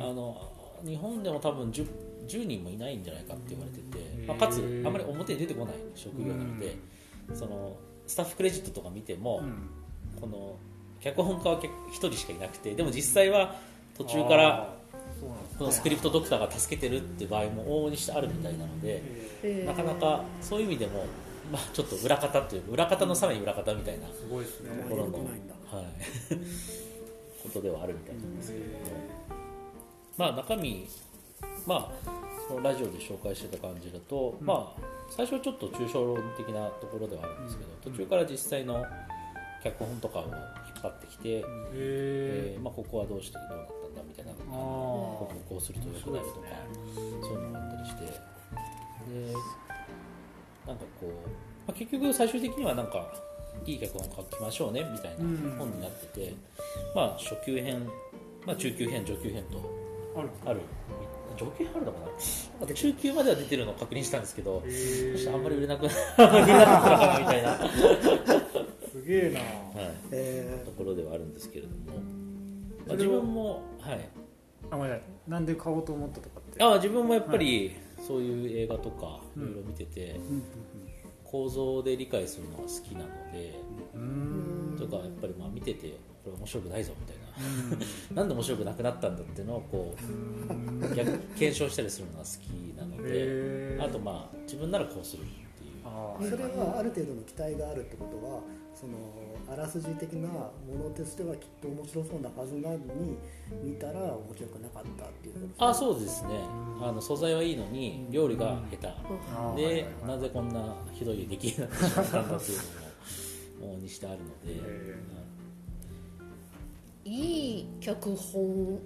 C: あの日本でも多分 10, 10人もいないんじゃないかって言われてて、まあ、かつあまり表に出てこない職業なので、そのスタッフクレジットとか見ても、
A: うん。
C: この脚本家は1人しかいなくてでも実際は途中からこのスクリプトドクターが助けてるって場合も往々にしてあるみたいなので、
D: えー。
C: なかなかそういう意味でも、まあ、ちょっと裏方という裏方のさらに裏方みたいなと
A: すごいですね。
C: ころの、
B: あんまり良くないんだ。
C: はい、[LAUGHS] ことではあるみたいなんですけれど。も、まあ、中身、まあ、そのラジオで紹介してた感じだと、まあ、最初はちょっと抽象論的なところではあるんですけど、途中から実際の脚本とかを引っ張ってきて、
A: へ
C: えーまあ、ここはどうしてどうなったんだみたいな
A: あ
C: こここうすると良くなるとかそういうのがあったりして。でなんかこう、まあ、結局最終的にはなんかいい脚本書きましょうねみたいな
A: うん。
C: 本になってて、まあ初級編、まあ、中級編上級編と
A: ある。
C: ある。上級編あるのかな？なんか中級までは出てるのを確認したんですけど
A: へ
C: そしてあんまり [LAUGHS] 売れなくなったのかなみたいな、は
A: すげえな、
C: い、
B: え
C: ところではあるんですけれども、まあ、自分もはい。
A: あごめんなさい。なんで買おうと思ったとかって。
C: あ自分もやっぱりそういう映画とかい
A: うん。
C: ろいろ見てて、
B: ーうん
C: 構造で理解するのが好きなので
A: うーん。
C: とかやっぱりまあ見ててこれ面白くないぞみたいな。[LAUGHS] なんで面白くなくなったんだっていうのをこう逆検証したりするのが好きなのであとまあ自分ならこうするっていう。
B: それはある程度の期待があるってことはそのあらすじ的なものとしてはきっと面白そうなはずなのに見たら面白くなかったっていう。こと
C: あそうですね。あの素材はいいのに料理が下手。
A: あ
C: でなぜこんなひどい出来になってしまったんだっていうのも往々にしてあるので、
A: へ
D: いい脚本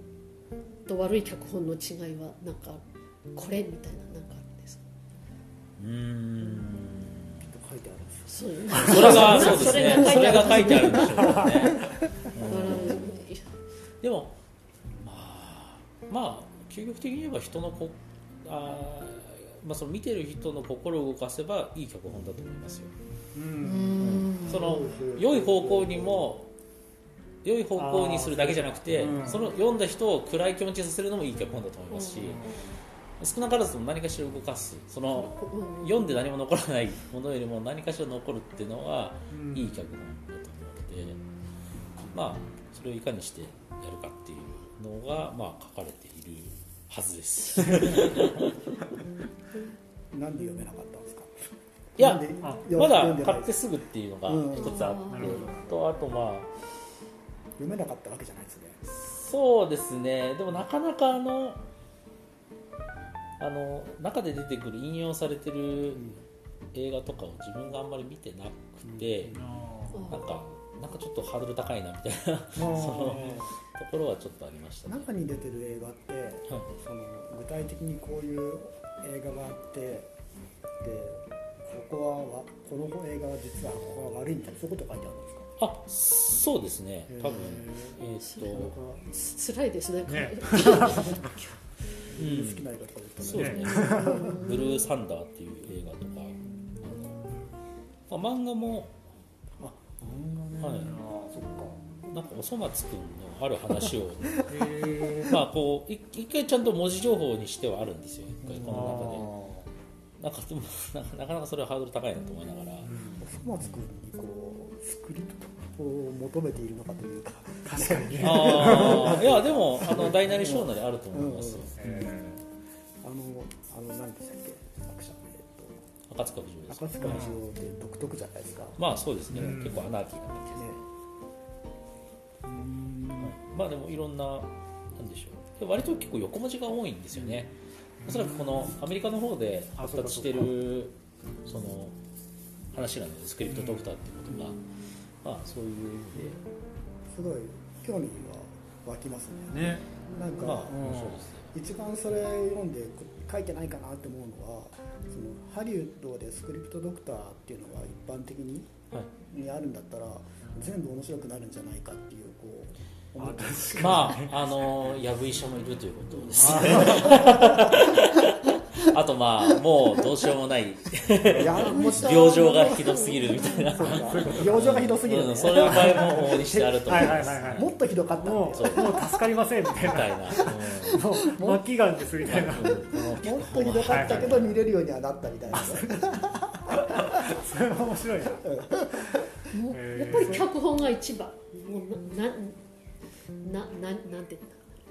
D: と悪い脚本の違いはなんかこれみたいななんかあるんですか？
C: うーん
B: 書いてある。んです
D: そ
C: それがそうですねそ
D: れ
C: が書いてあ
D: る。
C: んでしょうね
D: うん
C: でもまあまあ究極的に言えば人のこあ、まあ、その見てる。人の心を動かせばいい脚本だと思いますよ
A: う
D: ん
C: その良い方向にも良い方向にする。だけじゃなくて、その読んだ人を暗い気持ちにさせる。のもいい脚本だと思いますし、少なからずとも何かしら動かす。その
D: うん。
C: 読んで何も残らないものよりも何かしら残るっていうのが
A: うん。
C: いい脚本だと思うので、まあそれをいかにしてやるかっていうのがまあ書かれているはずです。[LAUGHS]
B: なんで読めなかったんですか？
C: いやまだ買ってすぐっていうのが
B: うん。
C: 一つあって、とあとまあ
B: 読めなかったわけじゃないですね。
C: そうですね。でもなかなかあのあの中で出てくる引用されてる映画とかを自分があんまり見てなくて、
A: あ
C: なんかなんかちょっとハードル高いなみたいな [LAUGHS] そのところはちょっとありましたね。
B: 中に出てる映画って
C: はい。
B: その具体的にこういう映画があってでここはわこの映画は実はここは悪いみたいなそういうこと書いてあるんですか？
C: あそうですね。多分。
B: へ
C: えーっと。[LAUGHS]
D: 辛いですね。
A: ね。
C: う [LAUGHS] ん
B: 好きな映画とか言った
C: そう
B: ら
C: ですね「ブルーサンダー」っていう映画とか。あの、まあ、漫画も、
B: あ漫画ね。
C: はい、
A: あそっか。
C: なんかおそ松くんのある話を。[LAUGHS]
A: へえ
C: まあこうい一回ちゃんと文字情報にしてはあるんですよ。一回この中で。なんかでもなかなかそれはハードル高いなと思いながら、
B: おそ松君にこうスクリプトを求めているのかというか。
A: 確かにね。
C: いやでもあの大なり小なりあると思いますよ、
A: え
B: あのあの何でしたっけ？作者。えっ
C: 赤塚不二夫です。
B: と赤塚不二夫って独特じゃないですか。ね
C: まあそうですね、
A: うん。
C: 結構アナーキーな感じです。ね、
B: うん。
C: まあでもいろんななんでしょう。で割と結構横文字が多いんですよね、おそらくこのアメリカの方で発達してるその話なのでスクリプトドクターっていうことが、まあそういう意味で。す
B: ごい興味は湧きますね。
A: ね。
B: なんか、
C: まあ面白いですね。
B: 一番それ読んでこ書いてないかなって思うのはそのハリウッドでスクリプトドクターっていうのが一般的に
C: はい。
B: にあるんだったら全部面白くなるんじゃないかっていうこう思って
C: まああのヤブ医者もいるということです。ね [LAUGHS] [LAUGHS] あとまあもうどうしようもない。
B: いやもし
C: 病状がひどすぎるみたいな、
B: 病状がひどすぎるね。
C: うん、そういう場合も往々にしてあると思
A: はい
C: ます。
A: いはいはい
B: もっとひどかった。
A: もう。もう助かりませんみたいな。もう末期がんですみたいな。
C: うん。
B: もっとひどかったけど見れるようにはなったみたいな。ね
A: それは面白いな。
D: やっぱり脚本が一番。もうなななななんて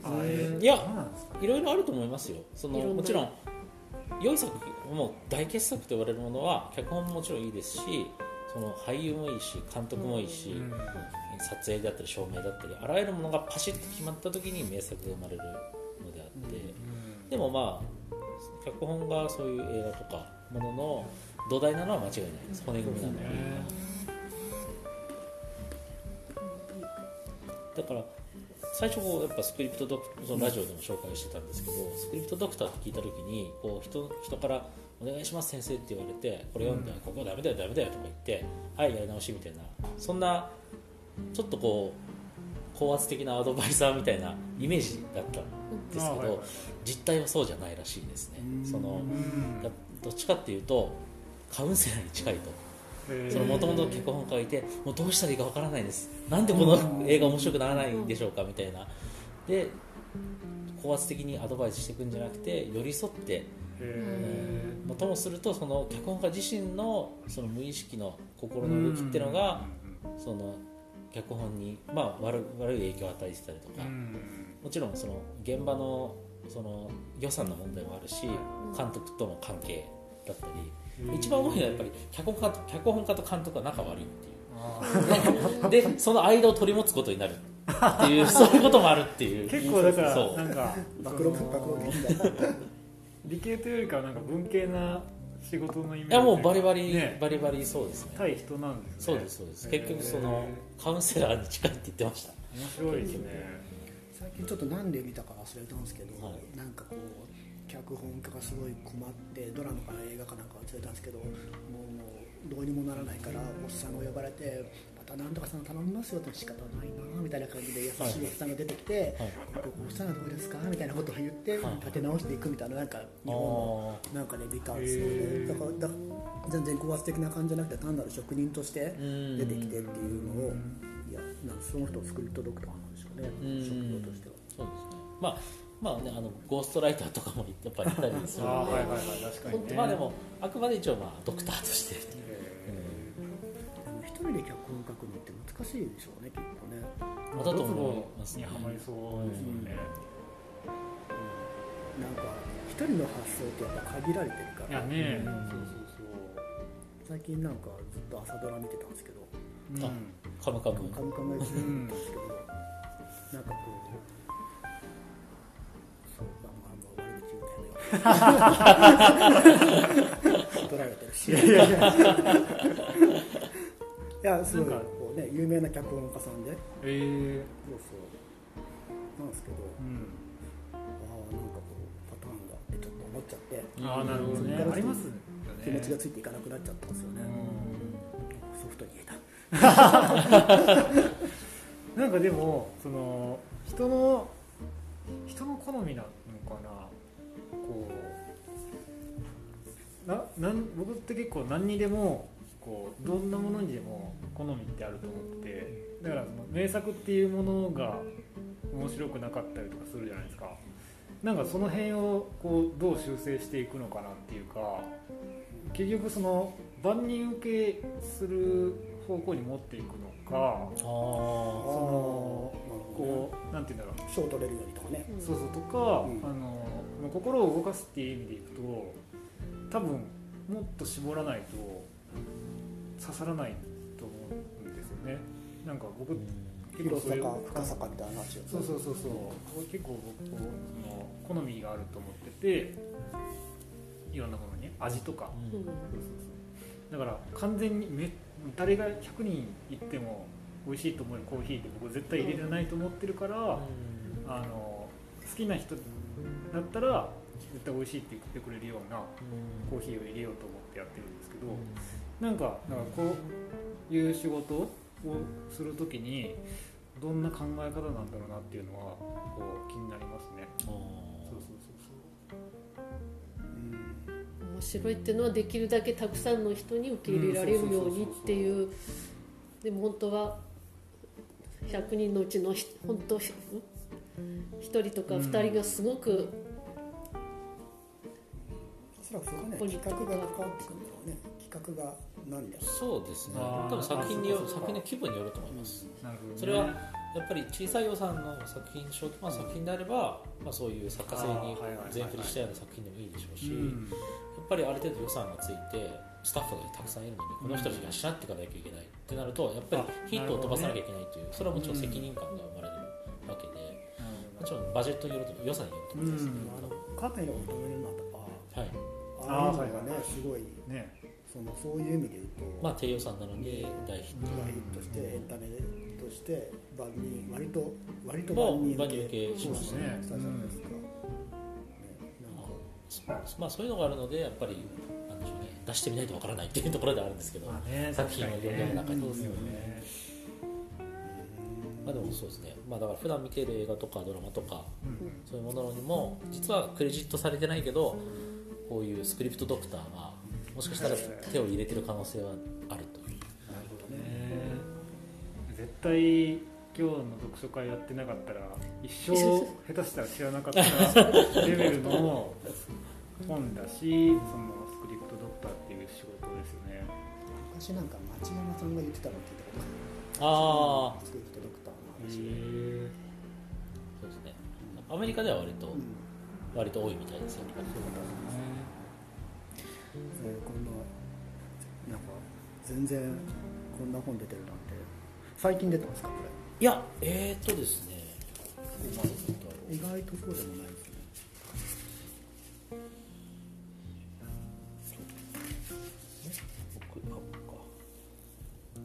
A: あえ
C: いや
A: そうなん。ですか
C: いろいろあると思いますよ。そのもちろん良い作品もう大傑作と言われるものは脚本ももちろんいいですしその俳優もいいし監督もいいし、
A: うん
C: 撮影であったり照明だったりあらゆるものがパシッと決まった時に名作が生まれるのであって、でもまあ脚本がそういう映画とかものの土台なのは間違いないです。骨組みなのは、だから最初こうやっぱスクリプトドクそのラジオでも紹介してたんですけど、スクリプトドクターって聞いた時にこう人人から「お願いします先生」って言われてこれ読んで、ここダメだよダメだよとか言ってはいやり直しみたいなそんなちょっとこう高圧的なアドバイザーみたいなイメージだったんですけど、
A: あはいはい。
C: 実態はそうじゃないらしいですね。その
A: うん。
C: どっちかっていうとカウンセラーに近いともともと脚本家がいてもうどうしたらいいかわからないです。なんでこの映画面白くならないんでしょうかみたいな。で高圧的にアドバイスしていくんじゃなくて寄り添って
A: へ
C: まあともするとその脚本家自身のその無意識の心の動きっていうのがその脚本に、まあ、悪悪い影響を与えてたりとか。もちろんその現場のその予算の問題もあるし監督との関係だったり一番多いのはやっぱり脚本家と脚本家と監督が仲悪いっていう。
A: あ
C: でその間を取り持つことになるっていう [LAUGHS] そういうこともあるっていう。
A: ー結構だから
C: そう。
A: なんか
B: 暴露
A: 理系というよりかはなんか文系な仕事のイメージ。
C: いやもうバリバリ、
A: ね。
C: バリバリそうですね。
A: 対人なんですね。
C: そうですそうです。結局そのカウンセラーに近いって言ってました。
A: 面白いですね。
B: 最近ちょっと何で見たか忘れたんですけど、
C: はい。
B: なんかこう脚本家がすごい困ってドラマか映画かなんか忘れたんですけどもうどうにもならないからおっさんが呼ばれてまたなんとかさん頼みますよって仕方ないなみたいな感じで優しいおっさんが出てきて、
C: はい。
B: おっさんはどうですか？みたいなことを言って
C: はい。
B: 立て直していくみたいななんか日本の
C: あ
B: なんかね見たんですよ
A: へー。
B: ねだからだ全然高圧的な感じじゃなくて単なる職人として
C: うん。
B: 出てきてっていうのをいやなんかその人スクリプトドクターなんでしょうね。
C: うん。
B: 職業としては。
C: そうですね。まあまあねあのゴーストライターとかもやっぱりいたりするので。
A: はいはいはい確かにね。
C: まあでもあくまで一応まあドクターとして、
A: へ
B: でも一人で脚本書くのって難しいでしょうねきっとね、
A: ー
C: まあだと思います
A: にはまりそうですよね。
B: なんか一人の発想ってやっぱ限られてるから。
A: いやね。
C: うん。
A: そう
B: 最近なんかずっと朝ドラ見てたんですけど
C: カムカム「
B: カムカム」やってたんですけど、なんかこうそう [LAUGHS] 取られてるし。いやいやいやすごいこうね有名な脚本家さんで。
A: え。
B: そうそう。なんですけど。
A: ーうん
B: ああなんかこうパターンがってちょっと思っちゃって。
A: ああなるほどね。ありますよね。
B: 気持ちがついていかなくなっちゃったんですよね、
A: う
B: ソフトに言えた。
A: ん。[LAUGHS] なんかでもその人の人の好みなのかな？こうななん僕って結構何にでもこうどんなものにでも好みってあると思っててだからその名作っていうものが面白くなかったりとかするじゃないですか。なんかその辺をこうどう修正していくのかなっていうか結局その万人受けする方向に持っていくのか
C: あ
A: そのこうなんて言うんだろう。
B: 賞取れるようにとかね。
A: そうそうとか、
B: うん。
A: あのまあ心を動かすっていう意味でいくと多分もっと絞らないと刺さらないと思うんですよね。なんか僕、
B: 広さ
A: そういう
B: か深さかみたいな話を
A: そうそうそうそう。結構僕その好みがあると思ってていろんなものにね味とか、
C: うん。
D: うん
A: そうそうそう。だから完全にめ誰が100人行っても美味しいと思えるコーヒーって僕絶対入れれないと思ってるから、あの好きな人だったら絶対美味しいって言ってくれるようなコーヒーを入れようと思ってやってるんですけど、なんかかこういう仕事をするときにどんな考え方なんだろうなっていうのはこう気になりますね。そうそう
D: 面白いっていうのはできるだけたくさんの人に受け入れられるようにっていう。でも本当は100人のうちのひ本当1人とか2人がすごく
B: おそらくそこはね企画が関わってくるんだろうね企画が何
C: そうですね。多分作品によ
A: あそうかそうか
C: 作品の規模によると思います、
A: そうなるほどね。
C: それはやっぱり小さい予算の作品小規模な作品であれば、まあ、そういう作家性に全振りしたような作品でもいいでしょうし、
A: うん。
C: やっぱりある程度予算がついてスタッフがたくさんいるのでこの人たち養っていかなきゃいけないってなるとやっぱりヒットを飛ばさなきゃいけないというそれはもちろん責任感が生まれるわけでもちろんバジェットによると予算によると思いますけど、
B: うあのカフェを求めるのは
C: はい、
B: ああいうのがね、すごい
A: ね。
B: そのそういう意味で言うと、
C: まあ低予算なので大ヒット
B: 大ヒットしてエンタメとして万人割と割と
C: まあ
B: 万人
C: 受けしましたね
B: ねしたじゃないですか、ねなんか。
C: まあそういうのがあるのでやっぱりなんでしょうね。出してみないとわからないっていうところではあるんですけど、
A: まあね。
C: 作品を読んでる中に。
A: そうですよね
C: まあでもそうですね。まあだから普段見てる映画とかドラマとか
A: うん。
C: そういうものにも実はクレジットされてないけどこういうスクリプトドクターがもしかしたら手を入れてる可能性はあると。いう
B: なるほどね。
A: ね絶対今日の読書会やってなかったら一生下手したら知らなかったレベルの本だしそのスクリプトドクターっていう仕事ですよね。
B: 昔なんか町山さんが言ってたの聞いたこと
C: ああ
B: あるスクリプトドクターの話、
C: そうですね。アメリカでは割と、
B: うん。
C: 割と多いみたいですよ。
B: えーこんななんか全然こんな本出てるなんて。最近出たんですかこ
C: いやえー、っとですね。
B: れ意外とそうでもないですね。
C: 僕あか。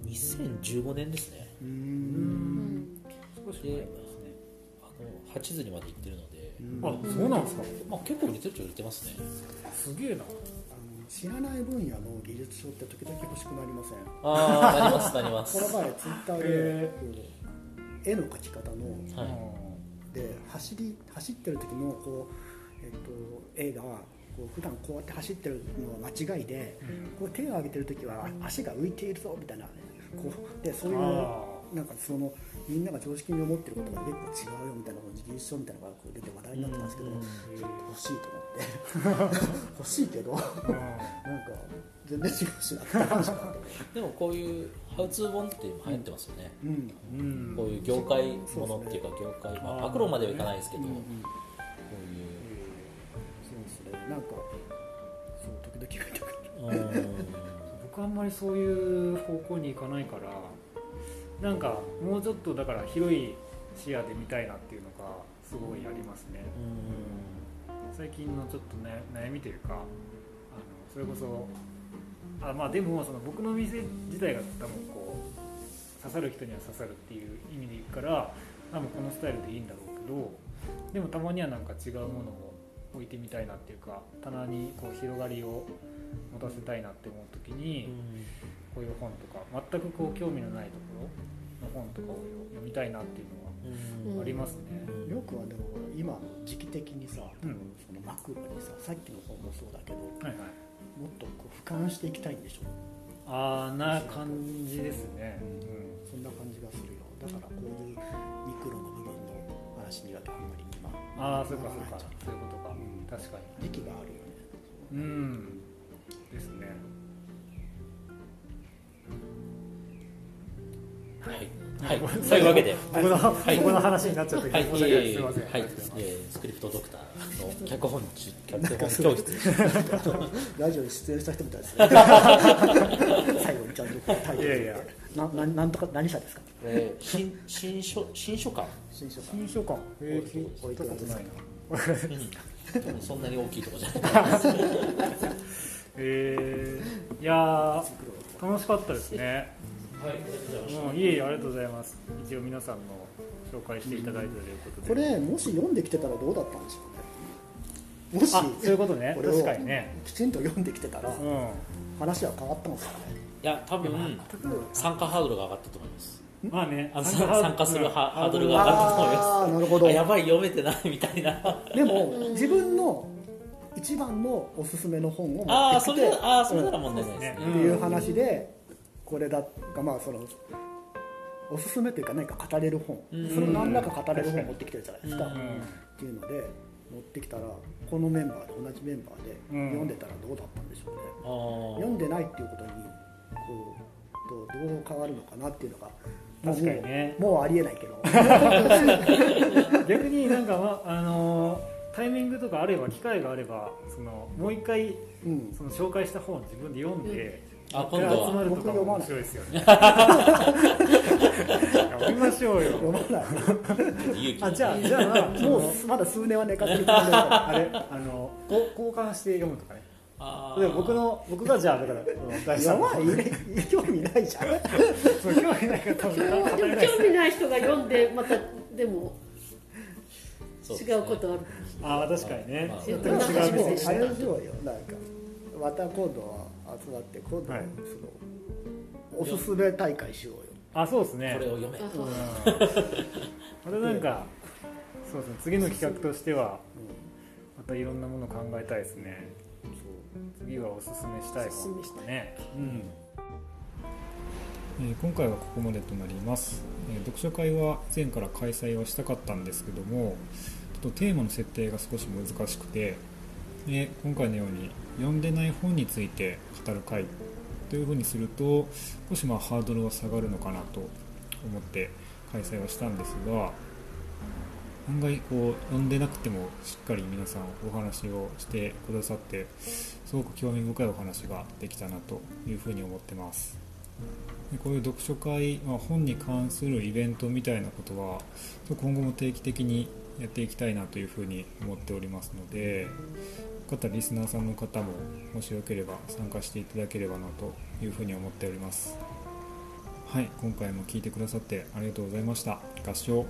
C: 2015年ですね。
B: う
D: ん
A: 少し前ですね。
C: あの八図にまで行ってるので、
A: あそうなんですか？
C: まあ、結構売れてるっちゃ売れてますね。
A: すげえな。
B: あの知らない分野の技術書って時々欲しくなりません？
C: ああなりますなりま
B: こ
C: す
B: の前ツイッターで
A: へ
B: こう絵の描き方の
C: はい。
B: で走り走ってる時のこう、えっと、絵がこう普段こうやって走ってるのは間違いでこう手を上げてる時は足が浮いているぞみたいなねこうでそういう
A: あ
B: なんかそのみんなが常識に思ってることが結構違うよみたいな技術書みたいなのがこう出て話題になってたんですけど
C: うん。
B: ちょっと欲しいと思って。[LAUGHS] 欲しいけどなんか全然違うしなって話があって。
C: でもこういうハウツー本って流行ってますよね、
B: うん。
A: うん。
C: こういう業界ものっていうか業界、まあ、暴露まではいかないですけど、
B: うんうん
C: こ
B: そうですね。なんかそう時々見たく
C: ういう、うん。
A: 僕あんまりそういう方向に行かないからなんかもうちょっとだから広い視野で見たいなっていうのがすごいありますね。うん最近のちょっと、ね、悩みというかあのそれこそあまあでもその僕の店自体が多分こう刺さる人には刺さるっていう意味でいくから多分このスタイルでいいんだろうけどでもたまにはなんか違うものを置いてみたいなっていうか棚にこう広がりを持たせたいなって思う時に、こういう本とか全くこう興味のないところの本とかを読みたいなっていうのはありますね。
B: よくはでも今の時期的にさ、
A: うん。
B: そのマクロにささっきの本もそうだけども
A: はいはい。
B: っとこう俯瞰していきたいんでしょ？
A: あーな感じですね。
B: そんな感じがするよ。だからこういうミクロの部分の話にはあんまり今
A: ああそうかそうか。そういうことか、
B: うん。
A: 確か
B: 時期があるよね。
A: にうん。ですね
C: はい、はい、そういうわけで。
A: 僕の、
C: い。
A: 僕の話になっちゃった
C: はい、
A: けど、申し訳ない。すいません、
C: はい、えースクリプトドクターの [LAUGHS] 脚本中脚本教室。[LAUGHS]
B: ラジオに出演した人みたいですね。[LAUGHS] 最後にちゃんとタイトル
A: いやいや。
B: なななんとか何社ですか？
C: えー新新書新書館。
B: 新書か
A: 新書館。えー、聞い
B: おい
A: た
B: くらですか
A: ことないな。
C: うんそんなに大きいとこじゃない。
A: えー、いやー楽しかったですね
C: はい、ありがとうござい
A: えいえありがとうございます。一応皆さんの紹介していただいたということで。
B: これもし読んできてたらどうだったんでしょうね。もし
A: あそういうことね。
B: これを
A: 確かにね。
B: きちんと読んできてたら
A: うん。
B: 話は変わったんですかね。
C: たいや多分参加ハードルが上がったと思います。
A: まあね
C: あの
A: 参加
C: 参加するハ
A: うん。
C: ハードルが上がったと思います。
B: ああなるほど。
C: あやばい読めてないみたいな。
B: でも自分の一番のおすすめの本を持
C: ああそ
B: ってきて
C: れああそれなら問題ないですね。
A: うん。
B: っていう話でこれだがまあそのおすすめというか何か語れる本。
C: うん。
B: それ何らか語れる本持ってきてるじゃないですか。
C: うん。
B: っていうので持ってきたらこのメンバーで同じメンバーで
A: うん。
B: 読んでたらどうだったんでしょうね。読んでないっていうことにこうどうどう変わるのかなっていうのが
A: 確かにね。
B: もうもうありえないけど。[LAUGHS]
A: 逆になんか、まあのータイミングとかあれば機会があればそのもう一回
B: うん。
A: その紹介した本を自分で読んで、
C: あ
A: もう一回集まるとかも面
B: 僕読まない。
A: 白いですよね。読みましょうよ。
B: 読まない。
C: 勇気
A: あじゃあじゃあ
B: もうまだ数年は寝かせる
A: あれ [LAUGHS] あの交換して読むとかね。
C: あ
A: で僕の僕がじゃあだから大
B: やばい。興味ないじゃん。
A: 興味ない方
D: 興味ない人が読んでまたでも違うことある
A: ああ確かにね。
C: まあ
A: 全く違う目線
B: あれし
A: して
B: ようよ。なんかまた今度は集まって今度は
A: はい。
B: そのおすすめ大会しようよ。
A: あそうですね。
C: これを読め。
D: あ
A: また [LAUGHS] なんかそうですね。次の企画としてはまたいろんなもの考えたいですね。次はおすすめしたい
D: おす
A: ね。うん。えー今回はここまでとなります、えー読書会は以前から開催はしたかったんですけどもちょっとテーマの設定が少し難しくてで今回のように読んでない本について語る会というふうにすると少しまあハードルは下がるのかなと思って開催はしたんですが案外こう読んでなくてもしっかり皆さんお話をしてくださってすごく興味深いお話ができたなというふうに思ってます。でこういう読書会、まあ、本に関するイベントみたいなことは今後も定期的にやっていきたいなというふうに思っておりますので方リスナーさんの方ももしよければ参加していただければなというふうに思っております。はい。今回も聴いてくださってありがとうございました。合唱。